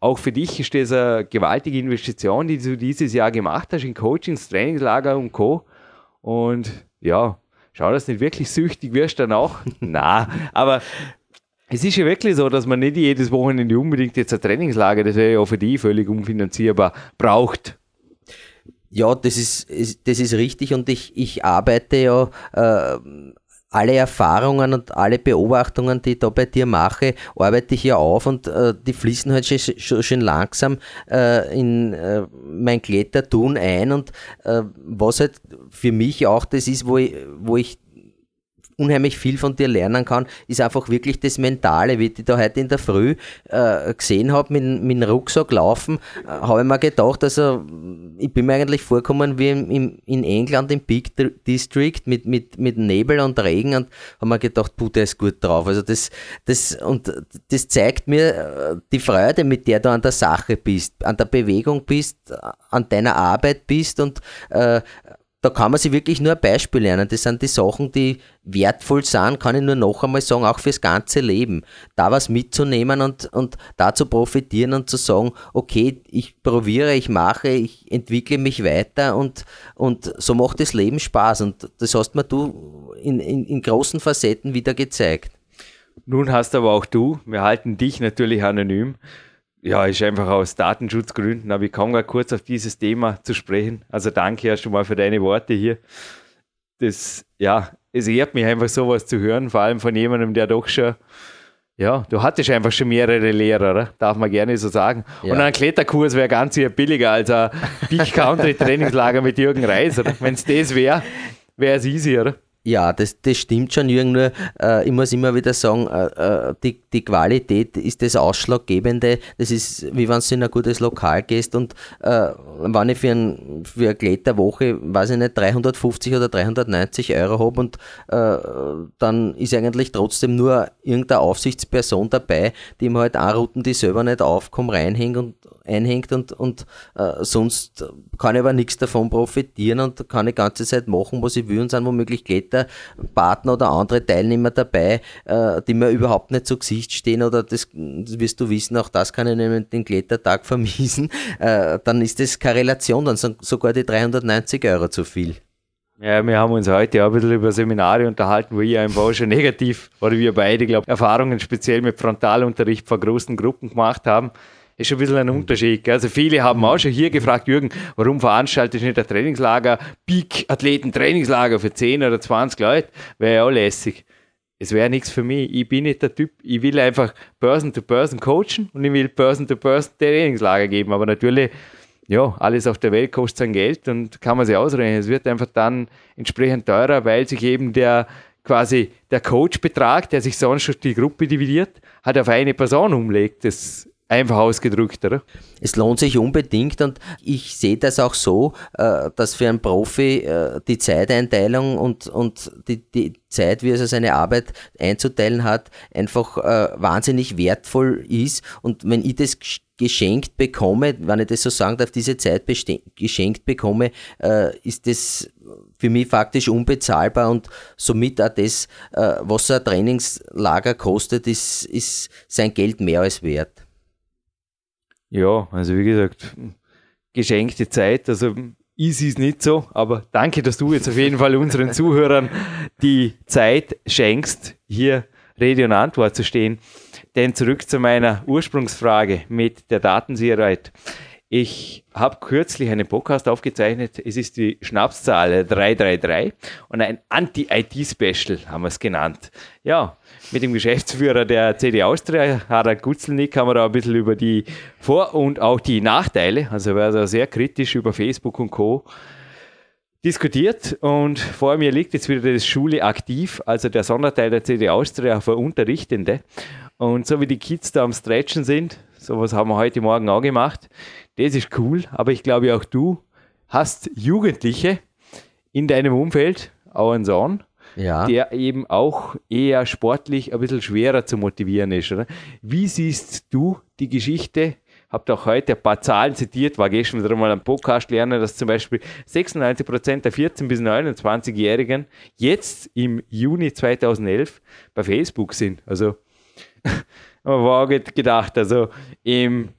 auch für dich ist das eine gewaltige Investition, die du dieses Jahr gemacht hast in Coachings, Trainingslager und Co. Und ja, schau, dass du nicht wirklich süchtig wirst dann auch. Na, aber es ist ja wirklich so, dass man nicht jedes Wochenende unbedingt jetzt ein Trainingslager, das wäre ja für die völlig unfinanzierbar, braucht. Ja, das ist, das ist richtig und ich, ich arbeite ja äh, alle Erfahrungen und alle Beobachtungen, die ich da bei dir mache, arbeite ich ja auf und äh, die fließen halt schon, schon langsam äh, in äh, mein Klettertun ein und äh, was halt für mich auch das ist, wo ich, wo ich unheimlich viel von dir lernen kann, ist einfach wirklich das Mentale. Wie ich da heute in der Früh äh, gesehen habe, mit, mit dem Rucksack laufen, äh, habe ich mir gedacht, also ich bin mir eigentlich vorgekommen wie im, in England im Peak District mit, mit, mit Nebel und Regen und habe mir gedacht, puh, der ist gut drauf. Also das, das, und das zeigt mir äh, die Freude, mit der du an der Sache bist, an der Bewegung bist, an deiner Arbeit bist und äh, da kann man sich wirklich nur ein Beispiel lernen. Das sind die Sachen, die wertvoll sind, kann ich nur noch einmal sagen, auch fürs ganze Leben. Da was mitzunehmen und, und da zu profitieren und zu sagen, okay, ich probiere, ich mache, ich entwickle mich weiter und, und so macht das Leben Spaß. Und das hast mir du in, in, in großen Facetten wieder gezeigt. Nun hast aber auch du, wir halten dich natürlich anonym, ja, ist einfach aus Datenschutzgründen, aber ich komme gerade kurz auf dieses Thema zu sprechen. Also danke erst schon mal für deine Worte hier. Das, ja, es ehrt mich einfach sowas zu hören, vor allem von jemandem, der doch schon, ja, du hattest einfach schon mehrere Lehrer, oder? darf man gerne so sagen. Ja. Und ein Kletterkurs wäre ganz hier billiger als ein Big Country Trainingslager mit Jürgen Reiser. Wenn es das wäre, wäre es easy, oder? Ja, das, das stimmt schon, Jürgen. Nur äh, ich muss immer wieder sagen, äh, äh, die, die Qualität ist das Ausschlaggebende. Das ist, wie wenn du in ein gutes Lokal gehst und äh, wenn ich für, ein, für eine Kletterwoche, weiß ich nicht, 350 oder 390 Euro habe und äh, dann ist eigentlich trotzdem nur irgendeine Aufsichtsperson dabei, die mir halt anrouten, die selber nicht aufkommen, reinhängt und einhängt und, und äh, sonst kann ich aber nichts davon profitieren und kann die ganze Zeit machen, was ich will und sind womöglich Kletterpartner oder andere Teilnehmer dabei, äh, die mir überhaupt nicht zu Gesicht stehen oder das, das wirst du wissen, auch das kann ich nämlich den Klettertag vermiesen, äh, dann ist das keine Relation, dann sind sogar die 390 Euro zu viel. Ja, wir haben uns heute auch ein bisschen über Seminare unterhalten, wo ich einfach schon negativ, oder wir beide, glaube ich, Erfahrungen speziell mit Frontalunterricht vor großen Gruppen gemacht haben ist schon ein bisschen ein Unterschied. Also viele haben auch schon hier gefragt, Jürgen, warum veranstaltest du nicht ein Trainingslager, Peak-Athleten-Trainingslager für 10 oder 20 Leute? Wäre ja auch lässig. es wäre nichts für mich. Ich bin nicht der Typ, ich will einfach Person-to-Person coachen und ich will Person-to-Person Trainingslager geben. Aber natürlich, ja, alles auf der Welt kostet sein Geld und kann man sich ausrechnen. Es wird einfach dann entsprechend teurer, weil sich eben der quasi der Coachbetrag, der sich sonst durch die Gruppe dividiert, halt auf eine Person umlegt. Das Einfach ausgedrückt, oder? Es lohnt sich unbedingt und ich sehe das auch so, äh, dass für einen Profi äh, die Zeiteinteilung und, und die, die Zeit, wie er seine Arbeit einzuteilen hat, einfach äh, wahnsinnig wertvoll ist. Und wenn ich das geschenkt bekomme, wenn ich das so sagen darf, diese Zeit geschenkt bekomme, ist das für mich faktisch unbezahlbar und somit auch das, was ein Trainingslager kostet, ist, ist sein Geld mehr als wert. Ja, also wie gesagt, geschenkte Zeit, also easy ist nicht so, aber danke, dass du jetzt auf jeden Fall unseren Zuhörern die Zeit schenkst, hier Rede und Antwort zu stehen. Denn zurück zu meiner Ursprungsfrage mit der Datensicherheit. Ich habe kürzlich einen Podcast aufgezeichnet. Es ist die Schnapszahl 333 und ein Anti-IT-Special haben wir es genannt. Ja, mit dem Geschäftsführer der CD Austria, Harald Gutzelnick, haben wir da ein bisschen über die Vor- und auch die Nachteile, also war da sehr kritisch über Facebook und Co. diskutiert und vor mir liegt jetzt wieder das Schule aktiv, also der Sonderteil der CD Austria für Unterrichtende. Und so wie die Kids da am Stretchen sind, sowas haben wir heute Morgen auch gemacht, das ist cool, aber ich glaube auch du hast Jugendliche in deinem Umfeld, auch einen Sohn, ja. der eben auch eher sportlich ein bisschen schwerer zu motivieren ist. Oder? Wie siehst du die Geschichte? Habt auch heute ein paar Zahlen zitiert, war gestern wieder mal am Podcast lernen, dass zum Beispiel 96 Prozent der 14- bis 29-Jährigen jetzt im Juni 2011 bei Facebook sind. Also, war gedacht, also im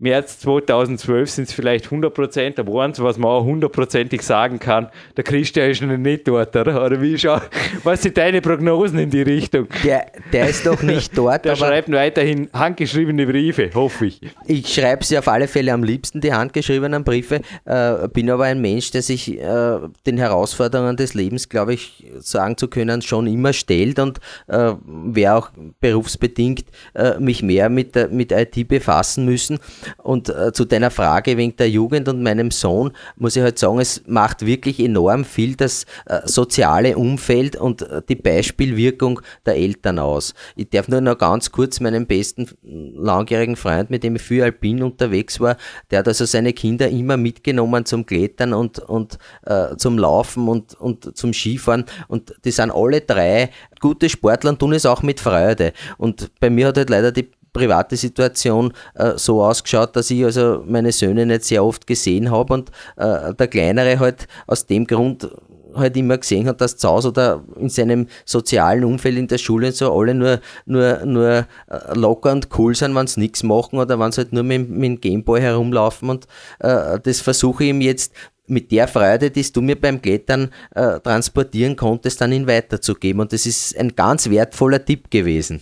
März 2012 sind es vielleicht 100 Prozent, aber eins, was man auch hundertprozentig sagen kann, der Christian ist noch nicht dort, oder? Oder wie schau, was sind deine Prognosen in die Richtung? Der, der ist noch nicht dort. der schreibt weiterhin handgeschriebene Briefe, hoffe ich. Ich schreibe sie auf alle Fälle am liebsten, die handgeschriebenen Briefe, äh, bin aber ein Mensch, der sich äh, den Herausforderungen des Lebens, glaube ich, sagen zu können, schon immer stellt und äh, wäre auch berufsbedingt äh, mich mehr mit, mit IT befassen müssen. Und äh, zu deiner Frage wegen der Jugend und meinem Sohn muss ich halt sagen, es macht wirklich enorm viel das äh, soziale Umfeld und äh, die Beispielwirkung der Eltern aus. Ich darf nur noch ganz kurz meinen besten langjährigen Freund, mit dem ich viel alpin unterwegs war, der hat also seine Kinder immer mitgenommen zum Klettern und, und äh, zum Laufen und, und zum Skifahren. Und die sind alle drei gute Sportler und tun es auch mit Freude. Und bei mir hat halt leider die private Situation äh, so ausgeschaut, dass ich also meine Söhne nicht sehr oft gesehen habe und äh, der Kleinere halt aus dem Grund halt immer gesehen hat, dass zu Hause oder in seinem sozialen Umfeld in der Schule so alle nur, nur, nur äh, locker und cool sind, wenn sie nichts machen oder wenn sie halt nur mit, mit dem Gameboy herumlaufen und äh, das versuche ich ihm jetzt mit der Freude, die du mir beim Klettern äh, transportieren konntest, dann ihn weiterzugeben und das ist ein ganz wertvoller Tipp gewesen.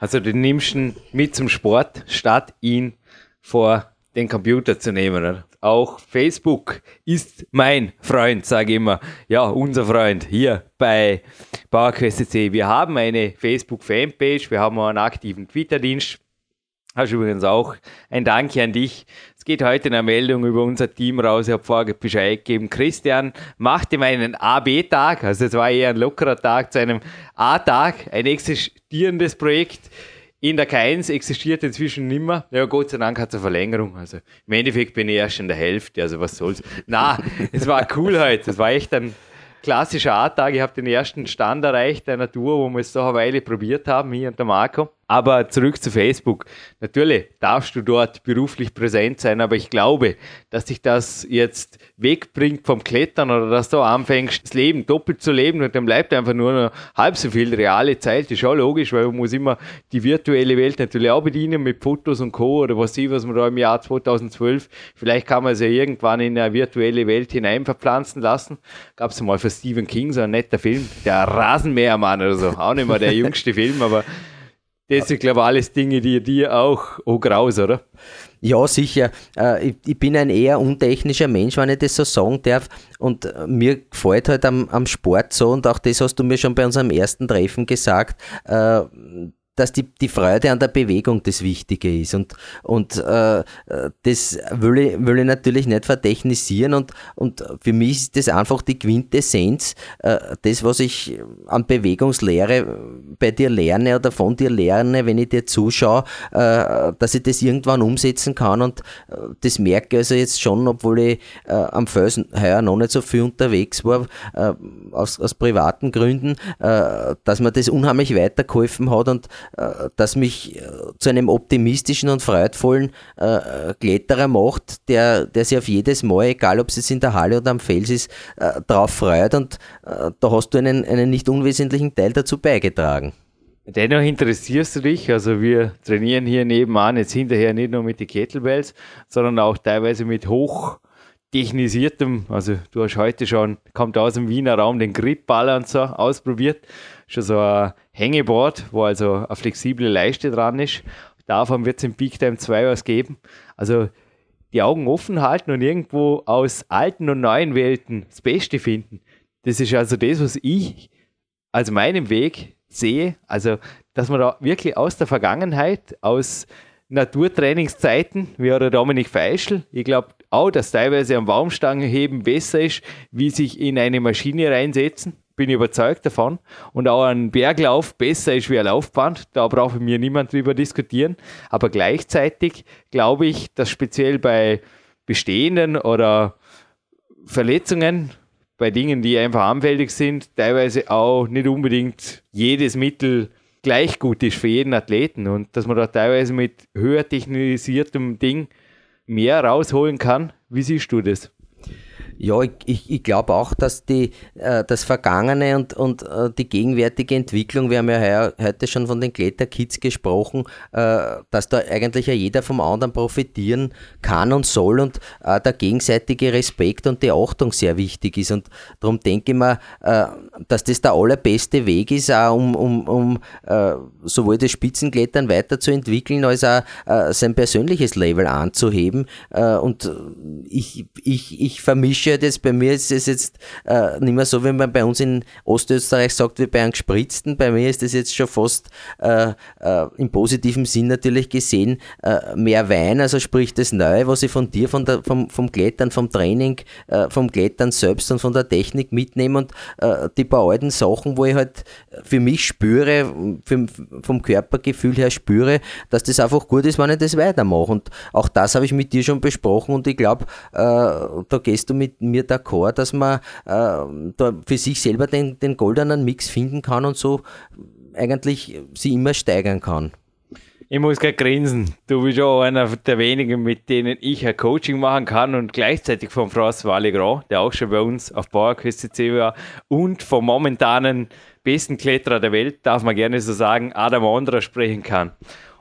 Also du nimmst ihn mit zum Sport, statt ihn vor den Computer zu nehmen. Auch Facebook ist mein Freund, sage ich immer. Ja, unser Freund hier bei PowerQuest.c. Wir haben eine Facebook-Fanpage, wir haben einen aktiven Twitter-Dienst. Hast übrigens auch ein Danke an dich. Es geht heute eine Meldung über unser Team raus. Ich habe vorher Bescheid gegeben. Christian machte meinen AB-Tag, also es war eher ein lockerer Tag zu einem A-Tag, ein existierendes Projekt. In der K1 existiert inzwischen nimmer. Ja, Gott sei Dank hat es eine Verlängerung. Also im Endeffekt bin ich erst in der Hälfte, also was soll's. Na, es war cool heute. Es war echt ein klassischer A-Tag. Ich habe den ersten Stand erreicht einer Tour, wo wir es so eine Weile probiert haben, hier und der Marco. Aber zurück zu Facebook. Natürlich darfst du dort beruflich präsent sein, aber ich glaube, dass dich das jetzt wegbringt vom Klettern oder dass du anfängst, das Leben doppelt zu leben und dann bleibt einfach nur noch halb so viel reale Zeit. Das ist auch logisch, weil man muss immer die virtuelle Welt natürlich auch bedienen mit Fotos und Co. oder was ich, was man da im Jahr 2012, vielleicht kann man es ja irgendwann in eine virtuelle Welt hinein verpflanzen lassen. Gab es mal für Stephen King so ein netter Film, der Rasenmähermann oder so, auch nicht mal der jüngste Film, aber Das sind, glaube ich, alles Dinge, die dir auch, graus, oder? Ja, sicher. Äh, ich, bin ein eher untechnischer Mensch, wenn ich das so sagen darf. Und äh, mir gefällt halt am, am Sport so, und auch das hast du mir schon bei unserem ersten Treffen gesagt, äh, dass die, die Freude an der Bewegung das Wichtige ist. Und, und äh, das will ich, will ich natürlich nicht verdechnisieren. Und, und für mich ist das einfach die Quintessenz, äh, das, was ich an Bewegungslehre bei dir lerne oder von dir lerne, wenn ich dir zuschaue, äh, dass ich das irgendwann umsetzen kann. Und äh, das merke ich also jetzt schon, obwohl ich äh, am Felsen heuer noch nicht so viel unterwegs war, äh, aus, aus privaten Gründen, äh, dass mir das unheimlich weitergeholfen hat und äh, das mich äh, zu einem optimistischen und freudvollen äh, Kletterer macht, der, der sich auf jedes Mal, egal ob es in der Halle oder am Fels ist, darauf freut und da hast du einen, einen nicht unwesentlichen Teil dazu beigetragen. Dennoch interessierst du dich, also wir trainieren hier nebenan jetzt hinterher nicht nur mit den Kettlebells, sondern auch teilweise mit hoch technisiertem, also du hast heute schon, kommt aus dem Wiener Raum, den Grip Balancer ausprobiert schon so ein Hängeboard, wo also eine flexible Leiste dran ist. Davon wird es im Peak Time 2 was geben. Also die Augen offen halten und irgendwo aus alten und neuen Welten das Beste finden. Das ist also das, was ich als meinen Weg sehe. Also, dass man da wirklich aus der Vergangenheit, aus Naturtrainingszeiten, wie der Dominik Feischl, ich glaube auch, dass teilweise am Baumstangenheben besser ist, wie sich in eine Maschine reinsetzen bin ich überzeugt davon. Und auch ein Berglauf besser ist wie ein Laufband. Da braucht mir niemand drüber diskutieren. Aber gleichzeitig glaube ich, dass speziell bei bestehenden oder Verletzungen, bei Dingen, die einfach anfällig sind, teilweise auch nicht unbedingt jedes Mittel gleich gut ist für jeden Athleten und dass man da teilweise mit höher technisiertem Ding mehr rausholen kann. Wie siehst du das? Ja, ich, ich, ich glaube auch, dass die, äh, das Vergangene und, und äh, die gegenwärtige Entwicklung, wir haben ja heuer, heute schon von den Kletterkids gesprochen, äh, dass da eigentlich ja jeder vom anderen profitieren kann und soll und äh, der gegenseitige Respekt und die Achtung sehr wichtig ist. Und darum denke ich mir, äh, dass das der allerbeste Weg ist, auch um, um, um äh, sowohl das Spitzenklettern weiterzuentwickeln, als auch sein persönliches Level anzuheben. Und ich, ich, ich vermische T-Shirt jetzt, bei mir ist es jetzt äh, nicht mehr so, wie man bei uns in Ostösterreich sagt, wie bei einem gespritzten. Bei mir ist es jetzt schon fast äh, äh, im positiven Sinn natürlich gesehen äh, mehr Wein, also sprich das Neue, was ich von dir, von der, vom, vom Klettern, vom Training, äh, vom Klettern selbst und von der Technik mitnehme und äh, die paar alten Sachen, wo ich halt für mich spüre, für, vom Körpergefühl her spüre, dass das einfach gut ist, wenn ich das weitermache. Und auch das habe ich mit dir schon besprochen und ich glaube, da gehst du mit mit mir d'accord, dass man äh, da für sich selber den, den goldenen Mix finden kann und so eigentlich sie immer steigern kann. Ich muss gerade grinsen. Du bist auch einer der wenigen, mit denen ich ein Coaching machen kann und gleichzeitig von François Legrand, der auch schon bei uns auf Bauerküste C war, und vom momentanen besten Kletterer der Welt, darf man gerne so sagen, Adam Ondra sprechen kann.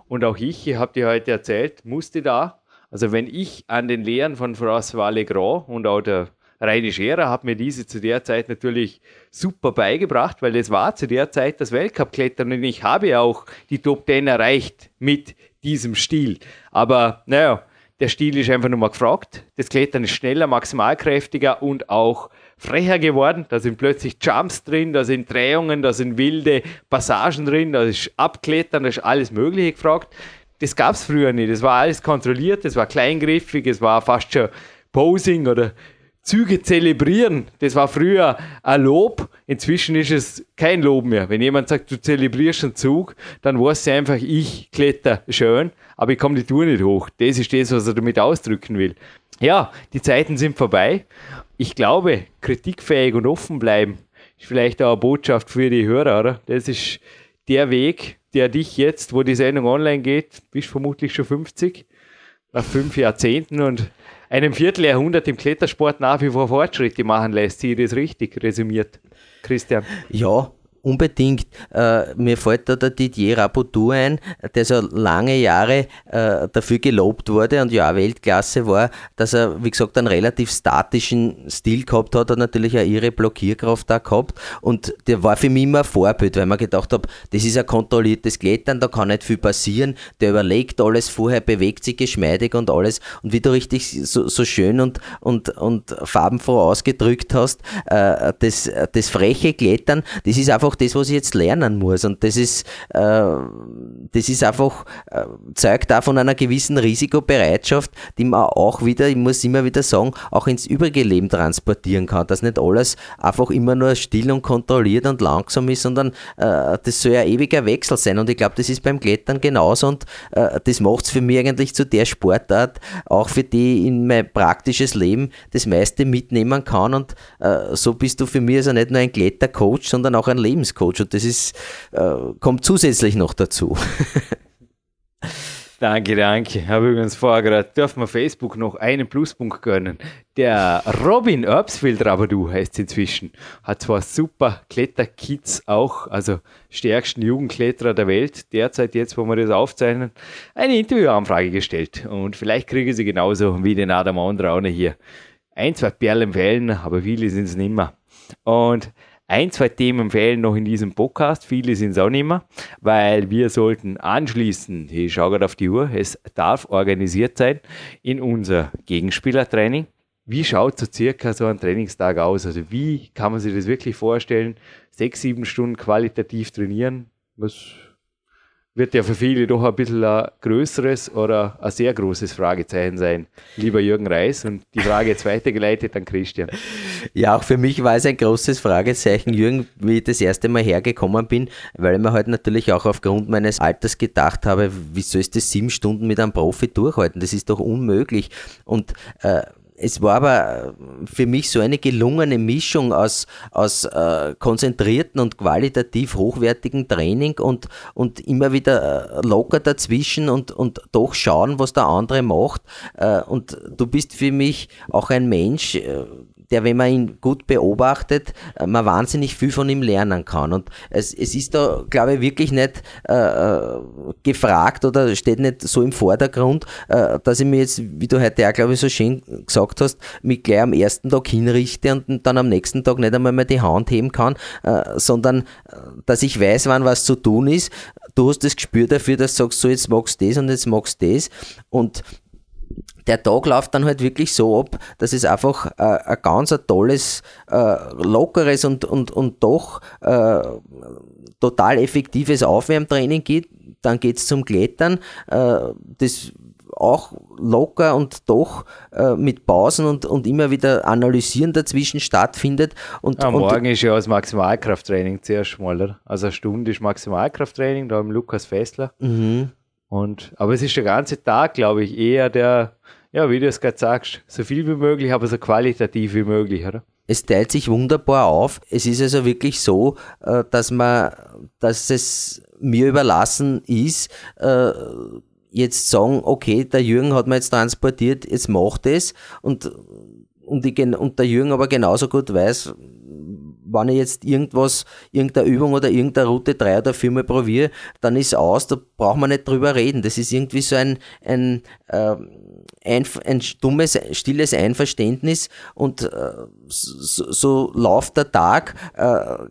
Und auch ich, ich habe dir heute erzählt, musste da also wenn ich an den Lehren von François Legrand und auch der Reine Scherer hat mir diese zu der Zeit natürlich super beigebracht, weil es war zu der Zeit das Weltcup-Klettern und ich habe auch die Top 10 erreicht mit diesem Stil. Aber naja, der Stil ist einfach nur mal gefragt. Das Klettern ist schneller, maximalkräftiger und auch frecher geworden. Da sind plötzlich Jumps drin, da sind Drehungen, da sind wilde Passagen drin, da ist Abklettern, da ist alles Mögliche gefragt das gab es früher nicht. Das war alles kontrolliert, das war kleingriffig, es war fast schon Posing oder Züge zelebrieren. Das war früher ein Lob. Inzwischen ist es kein Lob mehr. Wenn jemand sagt, du zelebrierst einen Zug, dann weiß sie einfach, ich kletter schön, aber ich komme die Tour nicht hoch. Das ist das, was er damit ausdrücken will. Ja, die Zeiten sind vorbei. Ich glaube, kritikfähig und offen bleiben ist vielleicht auch eine Botschaft für die Hörer, oder? Das ist der Weg, der dich jetzt, wo die Sendung online geht, bist vermutlich schon 50, nach fünf Jahrzehnten und einem Vierteljahrhundert im Klettersport nach wie vor Fortschritte machen lässt. Ich das richtig resümiert, Christian? Ja, unbedingt. Äh, mir fällt da der Didier Rapotou ein, der so lange Jahre äh, dafür gelobt wurde und ja, Weltklasse war, dass er, wie gesagt, einen relativ statischen Stil gehabt hat und natürlich auch ihre Blockierkraft da gehabt. Und der war für mich immer ein Vorbild, weil man gedacht habe, das ist ein kontrolliertes Klettern, da kann nicht viel passieren. Der überlegt alles vorher, bewegt sich geschmeidig und alles. Und wie du richtig so, so schön und, und, und farbenfroh ausgedrückt hast, äh, das, das freche Klettern, das ist einfach das, was ich jetzt lernen muss. Und das ist, äh, das ist einfach, äh, zeugt da von einer gewissen Risikobereitschaft, die man auch wieder, ich muss immer wieder sagen, auch ins übrige Leben transportieren kann. Dass nicht alles einfach immer nur still und kontrolliert und langsam ist, sondern äh, das soll ja ewiger Wechsel sein. Und ich glaube, das ist beim Klettern genauso. Und äh, das macht es für mich eigentlich zu der Sportart, auch für die in mein praktisches Leben das meiste mitnehmen kann. Und äh, so bist du für mich also nicht nur ein Klettercoach, sondern auch ein Lebenscoach. Und das ist, äh, kommt zusätzlich noch dazu. Danke, danke. Habe übrigens vorher gerade, dürfen wir Facebook noch einen Pluspunkt gönnen. Der Robin Erbsfield Rabadu heißt inzwischen. Hat zwar super Kletterkits auch, also stärksten Jugendkletterer der Welt, derzeit jetzt, wo wir das aufzeichnen, eine Interviewanfrage gestellt. Und vielleicht kriege sie genauso wie den Adam Andraune hier. Ein, zwei Perlen fehlen, aber viele sind es nicht mehr. Und ein, zwei Themen fehlen noch in diesem Podcast, viele sind es auch nicht mehr, weil wir sollten anschließen, ich schaue gerade auf die Uhr, es darf organisiert sein in unser Gegenspielertraining. Wie schaut so circa so ein Trainingstag aus? Also wie kann man sich das wirklich vorstellen? Sechs, sieben Stunden qualitativ trainieren? Was wird ja für viele doch ein bisschen ein größeres oder ein sehr großes Fragezeichen sein, lieber Jürgen Reis. Und die Frage jetzt weitergeleitet an Christian. Ja, auch für mich war es ein großes Fragezeichen, Jürgen, wie ich das erste Mal hergekommen bin, weil ich mir halt natürlich auch aufgrund meines Alters gedacht habe, wieso ist das sieben Stunden mit einem Profi durchhalten? Das ist doch unmöglich. Und äh, es war aber äh, für mich so eine gelungene Mischung aus, aus äh, konzentrierten und qualitativ hochwertigen Training und, und immer wieder äh, locker dazwischen und, und doch schauen, was der andere macht. Äh, und du bist für mich auch ein Mensch, äh, der, wenn man ihn gut beobachtet, äh, man wahnsinnig viel von ihm lernen kann. Und es, es ist da, glaube ich, wirklich nicht äh, äh, gefragt oder steht nicht so im Vordergrund, äh, dass ich mir jetzt, wie du heute auch, glaube ich, so schön gesagt hast, mich gleich am ersten Tag hinrichte und dann am nächsten Tag nicht einmal mehr die Hand heben kann, äh, sondern äh, dass ich weiß, wann was zu tun ist. Du hast das Gespür dafür, dass du sagst, so jetzt magst du das und jetzt magst du das. Und der Tag läuft dann halt wirklich so ab, dass es einfach äh, ein ganz ein tolles, äh, lockeres und, und, und doch äh, total effektives Aufwärmtraining gibt. Dann geht es zum Klettern, äh, das auch locker und doch äh, mit Pausen und, und immer wieder Analysieren dazwischen stattfindet. Und, Am und Morgen ist ja das Maximalkrafttraining zuerst mal, oder? Also eine Stunde ist Maximalkrafttraining, da im Lukas Fessler. Mhm. Und, aber es ist der ganze Tag, glaube ich, eher der, ja, wie du es gerade sagst, so viel wie möglich, aber so qualitativ wie möglich, oder? Es teilt sich wunderbar auf. Es ist also wirklich so, äh, dass man, dass es mir überlassen ist, äh, jetzt sagen, okay, der Jürgen hat mir jetzt transportiert, jetzt macht es und, und, ich, und der Jürgen aber genauso gut weiß, wenn ich jetzt irgendwas, irgendeine Übung oder irgendeine Route drei oder viermal probiere, dann ist aus, da braucht man nicht drüber reden. Das ist irgendwie so ein, ein, äh, ein, ein dummes, stilles Einverständnis und äh, so, so läuft der Tag äh,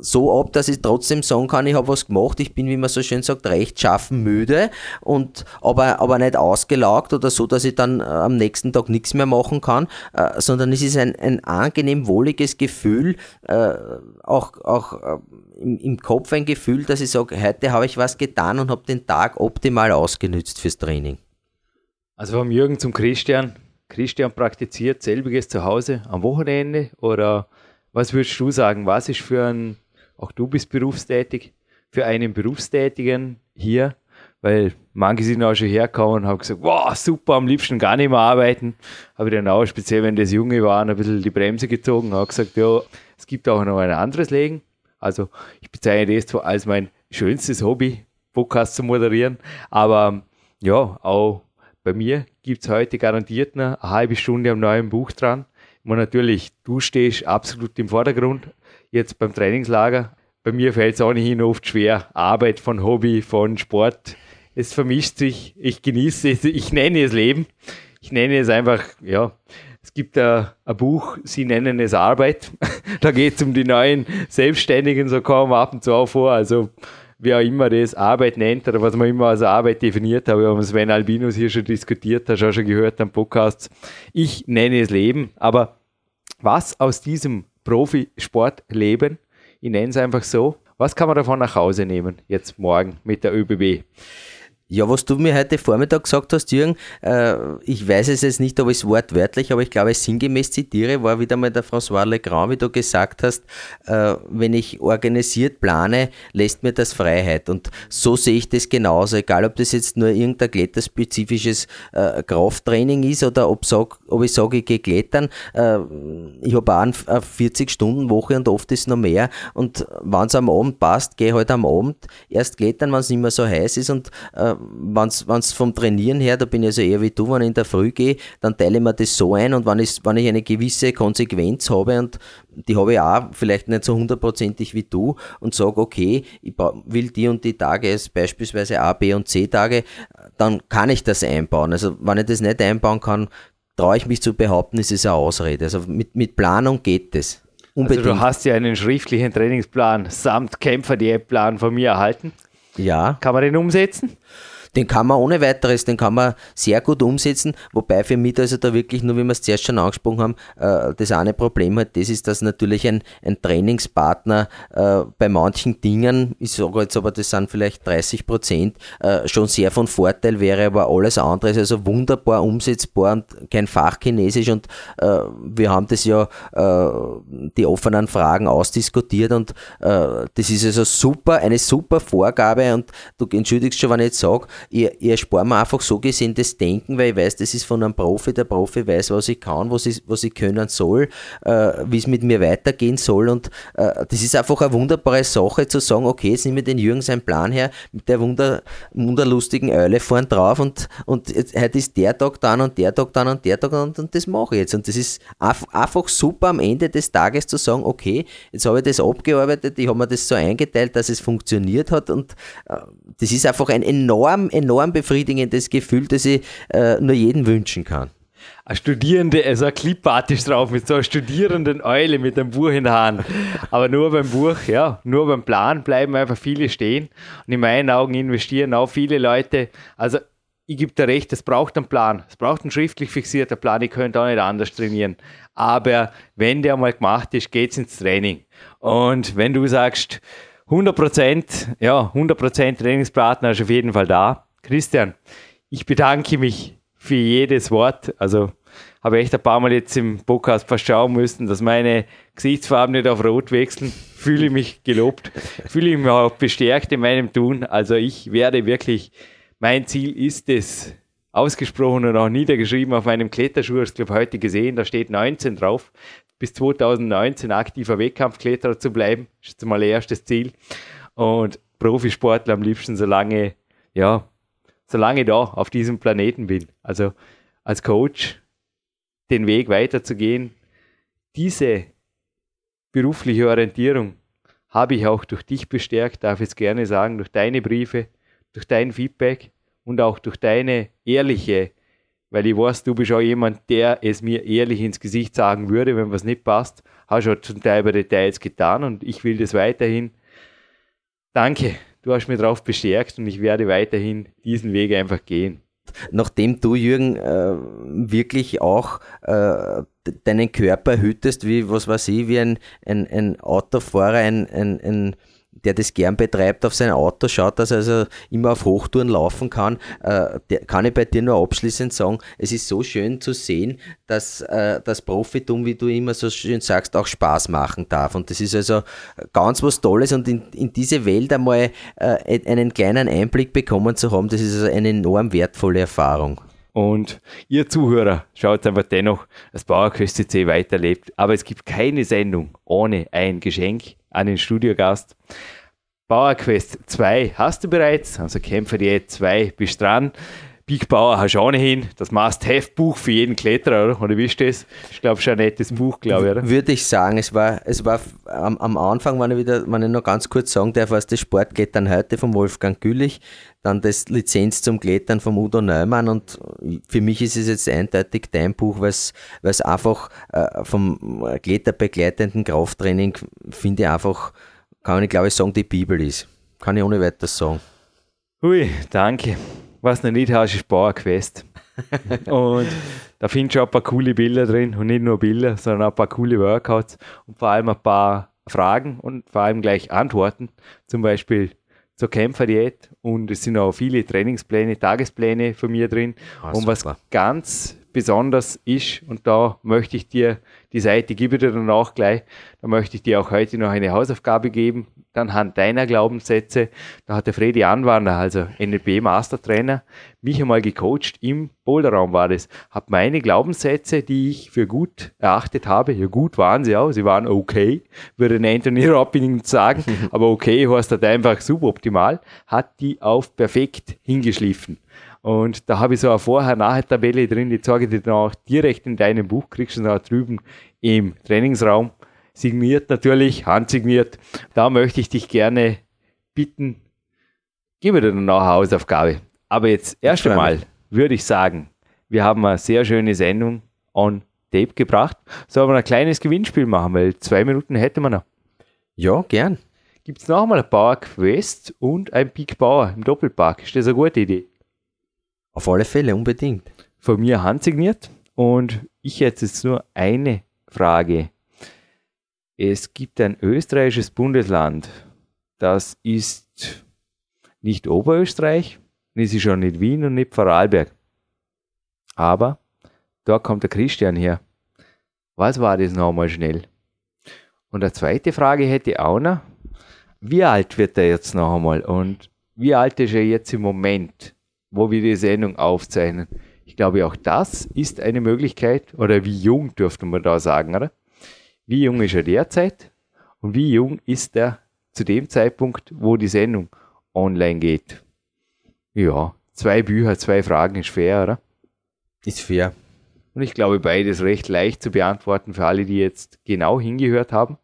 so ab, dass ich trotzdem sagen kann, ich habe was gemacht, ich bin, wie man so schön sagt, recht schaffen müde und aber, aber nicht ausgelaugt oder so, dass ich dann äh, am nächsten Tag nichts mehr machen kann, äh, sondern es ist ein, ein angenehm wohliges Gefühl, äh, auch, auch äh, im, im Kopf ein Gefühl, dass ich sage, heute habe ich was getan und habe den Tag optimal ausgenützt fürs Training. Also vom Jürgen zum Christian. Christian praktiziert selbiges zu Hause am Wochenende oder was würdest du sagen, was ist für ein, auch du bist berufstätig, für einen Berufstätigen hier, weil manche sind auch schon hergekommen und haben gesagt, wow, super, am liebsten gar nicht mehr arbeiten. Habe dann auch, speziell wenn das Junge war, ein bisschen die Bremse gezogen, habe gesagt, ja, es gibt auch noch ein anderes Leben. Also ich bezeichne das als mein schönstes Hobby, Podcast zu moderieren, aber ja, auch bei mir gibt es heute garantiert eine halbe Stunde am neuen Buch dran. Und natürlich, du stehst absolut im Vordergrund jetzt beim Trainingslager. bei mir fällt es ohnehin oft schwer. Arbeit von Hobby, von Sport. Es vermischt sich. Ich genieße es. Ich nenne es Leben. Ich nenne es einfach, ja. Es gibt ein, ein Buch, sie nennen es Arbeit. da geht es um die neuen Selbstständigen, so kommen ab und zu auch vor. Also, wer immer das Arbeit nennt oder was man immer als Arbeit definiert hat. Wir haben Sven Albinus hier schon diskutiert, hast du auch schon gehört am Podcast. Ich nenne es Leben, aber was aus diesem Profisportleben, ich nenne es einfach so, was kann man davon nach Hause nehmen, jetzt morgen mit der ÖBB? Ja, was du mir heute Vormittag gesagt hast, Jürgen, äh, ich weiß es jetzt nicht, ob ich es wortwörtlich, aber ich glaube, ich sinngemäß zitiere, war wieder mal der François Legrand, wie du gesagt hast, äh, wenn ich organisiert plane, lässt mir das Freiheit. Und so sehe ich das genauso, egal ob das jetzt nur irgendein kletterspezifisches äh, Krafttraining ist oder ob, sag, ob ich sage, ich gehe klettern. Äh, ich habe auch eine 40-Stunden-Woche und oft ist noch mehr. Und wenn es am Abend passt, gehe ich halt am Abend erst klettern, wenn es nicht mehr so heiß ist und äh, wenn es vom Trainieren her, da bin ich also eher wie du, wenn ich in der Früh gehe, dann teile ich mir das so ein und wenn ich, wenn ich eine gewisse Konsequenz habe und die habe ich auch vielleicht nicht so hundertprozentig wie du und sage, okay, ich will die und die Tage, beispielsweise A, B und C Tage, dann kann ich das einbauen. Also wenn ich das nicht einbauen kann, traue ich mich zu behaupten, ist es eine Ausrede. Also mit, mit Planung geht es. Unbedingt. Also du hast ja einen schriftlichen Trainingsplan samt Kämpfer-Diätplan von mir erhalten. Ja. Kann man den umsetzen? Den kann man ohne weiteres, den kann man sehr gut umsetzen, wobei für mich also da wirklich, nur wie wir es zuerst schon angesprochen haben, äh, das eine Problem hat, das ist, dass natürlich ein, ein Trainingspartner äh, bei manchen Dingen, ich sage jetzt aber, das sind vielleicht 30 Prozent, äh, schon sehr von Vorteil wäre, aber alles andere ist also wunderbar umsetzbar und kein Fachchinesisch und wir haben das ja, die offenen Fragen ausdiskutiert und das ist also super, eine super Vorgabe und du entschuldigst schon, wenn ich jetzt sage, ich, ich erspare mir einfach so gesehen das Denken, weil ich weiß, das ist von einem Profi, der Profi weiß, was ich kann, was ich, was ich können soll, äh, wie es mit mir weitergehen soll. Und äh, das ist einfach eine wunderbare Sache zu sagen, okay, jetzt nehme ich den Jürgen seinen Plan her mit der wunder, wunderlustigen Eule vorn drauf und, und heute ist der Tag dann und der Tag dann und der Tag und, und das mache ich jetzt. Und das ist einfach super am Ende des Tages zu sagen, okay, jetzt habe ich das abgearbeitet, ich habe mir das so eingeteilt, dass es funktioniert hat und äh, das ist einfach ein enorm enorm, befriedigendes Gefühl, das ich äh, nur jedem wünschen kann. Eine Studierende, also ein Clipartisch drauf mit so einer studierenden Eule mit einem Buch in der Hand. Aber nur beim Buch, ja, nur beim Plan bleiben einfach viele stehen. Und in meinen Augen investieren auch viele Leute. Also ich gebe dir recht, es braucht einen Plan. Es braucht einen schriftlich fixierten Plan. Ich könnte auch nicht anders trainieren. Aber wenn der mal gemacht ist, geht es ins Training. Und wenn du sagst, 100 Prozent, ja, 100 Prozent Trainingspartner ist auf jeden Fall da. Christian, ich bedanke mich für jedes Wort. Also habe echt ein paar Mal jetzt im Podcast verschauen müssen, dass meine Gesichtsfarben nicht auf Rot wechseln. Fühle mich gelobt, fühle mich auch bestärkt in meinem Tun. Also ich werde wirklich, mein Ziel ist es, ausgesprochen und auch niedergeschrieben auf meinem Kletterschuh, ich glaube heute gesehen, da steht 19 drauf, bis 2019 aktiver Wettkampfkletterer zu bleiben, das ist mal erstes Ziel. Und Profisportler am liebsten so lange, ja, solange ich da auf diesem Planeten bin. Also als Coach den Weg weiterzugehen, diese berufliche Orientierung habe ich auch durch dich bestärkt, darf ich es gerne sagen, durch deine Briefe, durch dein Feedback und auch durch deine ehrliche, weil ich weiß, du bist auch jemand, der es mir ehrlich ins Gesicht sagen würde, wenn was nicht passt, hast du zum Teil bei Details getan und ich will das weiterhin. Danke, du hast mich darauf bestärkt und ich werde weiterhin diesen Weg einfach gehen. Nachdem du, Jürgen, äh, wirklich auch äh, deinen Körper hütest, wie, was weiß ich, wie ein, ein, ein Autofahrer, ein, ein, ein der das gern betreibt, auf sein Auto schaut, dass er also immer auf Hochtouren laufen kann, äh, der, kann ich bei dir nur abschließend sagen, es ist so schön zu sehen, dass äh, das Profitum, wie du immer so schön sagst, auch Spaß machen darf. Und das ist also ganz was Tolles und in, in diese Welt einmal äh, einen kleinen Einblick bekommen zu haben, das ist also eine enorm wertvolle Erfahrung. Und ihr Zuhörer, schaut einfach dennoch, dass Bauerköst CC weiterlebt. Aber es gibt keine Sendung ohne ein Geschenk an den Studiogast. Bauerquest 2 hast du bereits, also Kämpfer die 2 bist dran. Big Bauer hast du ohnehin das Must-Have-Buch für jeden Kletterer, oder? Oder wie ist das? Ich glaube, schon ein nettes Buch, glaube ich, oder? Würde ich sagen, es war, es war am, am Anfang, wenn ich wieder, wenn ich noch ganz kurz sagen darf, was das Sportklettern heute von Wolfgang Güllich, dann das Lizenz zum Klettern vom Udo Neumann und für mich ist es jetzt eindeutig dein Buch, weil es einfach äh, vom kletterbegleitenden Krafttraining, finde ich einfach, kann ich glaube ich sagen, die Bibel ist. Kann ich ohne weiteres sagen. Hui, danke. Was noch nicht hast, ist Bauerquest. und da findest du auch ein paar coole Bilder drin und nicht nur Bilder, sondern auch ein paar coole Workouts und vor allem ein paar Fragen und vor allem gleich Antworten. Zum Beispiel zur Kämpferdiät und es sind auch viele Trainingspläne, Tagespläne von mir drin. Ah, und was ganz besonders ist, und da möchte ich dir die Seite, gebe dir dann auch gleich, da möchte ich dir auch heute noch eine Hausaufgabe geben, anhand deiner Glaubenssätze. Da hat der Freddy Anwander, also NLP Mastertrainer, mich einmal gecoacht, im Boulderraum war das, hat meine Glaubenssätze, die ich für gut erachtet habe, ja gut waren sie auch, sie waren okay, würde Anthony Robbins sagen, aber okay heißt halt einfach suboptimal, hat die auf perfekt hingeschliffen. Und da habe ich so eine Vorher-Nachher-Tabelle drin, die zeige ich dir dann auch direkt in deinem Buch, kriegst du da drüben im Trainingsraum. Signiert natürlich, handsigniert. Da möchte ich dich gerne bitten, gib mir dann noch eine Hausaufgabe. Aber jetzt erst einmal würde ich sagen, wir haben eine sehr schöne Sendung on Tape gebracht. Sollen wir ein kleines Gewinnspiel machen, weil zwei Minuten hätte man noch. Ja, gern. Gibt es noch einmal ein Power Quest und ein Peak Power im Doppelpark? Ist das eine gute Idee? Auf alle Fälle, unbedingt. Von mir handsigniert. Und ich hätte jetzt nur eine Frage. Es gibt ein österreichisches Bundesland, das ist nicht Oberösterreich, es ist schon nicht Wien und nicht Vorarlberg. Aber da kommt der Christian her. Was war das nochmal schnell? Und eine zweite Frage hätte ich auch noch. Wie alt wird er jetzt noch einmal? Und wie alt ist er jetzt im Moment? wo wir die Sendung aufzeichnen. Ich glaube, auch das ist eine Möglichkeit, oder wie jung dürfte man da sagen, oder? Wie jung ist er derzeit und wie jung ist er zu dem Zeitpunkt, wo die Sendung online geht? Ja, zwei Bücher, zwei Fragen ist fair, oder? Ist fair. Und ich glaube, beides recht leicht zu beantworten für alle, die jetzt genau hingehört haben.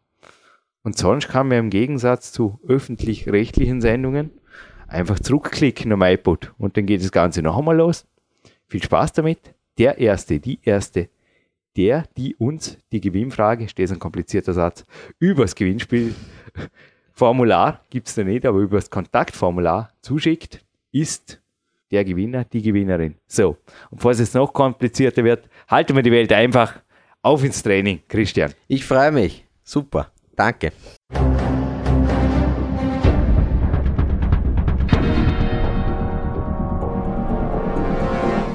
Und sonst kann man im Gegensatz zu öffentlich-rechtlichen Sendungen einfach zurückklicken am iPod und dann geht das Ganze noch einmal los. Viel Spaß damit. Der Erste, die Erste, der, die uns die Gewinnfrage, steht ein komplizierter Satz, übers Gewinnspielformular, gibt es da nicht, aber übers Kontaktformular zuschickt, ist der Gewinner, die Gewinnerin. So, und falls es noch komplizierter wird, halten wir die Welt einfach auf ins Training. Christian. Ich freue mich. Super. Danke.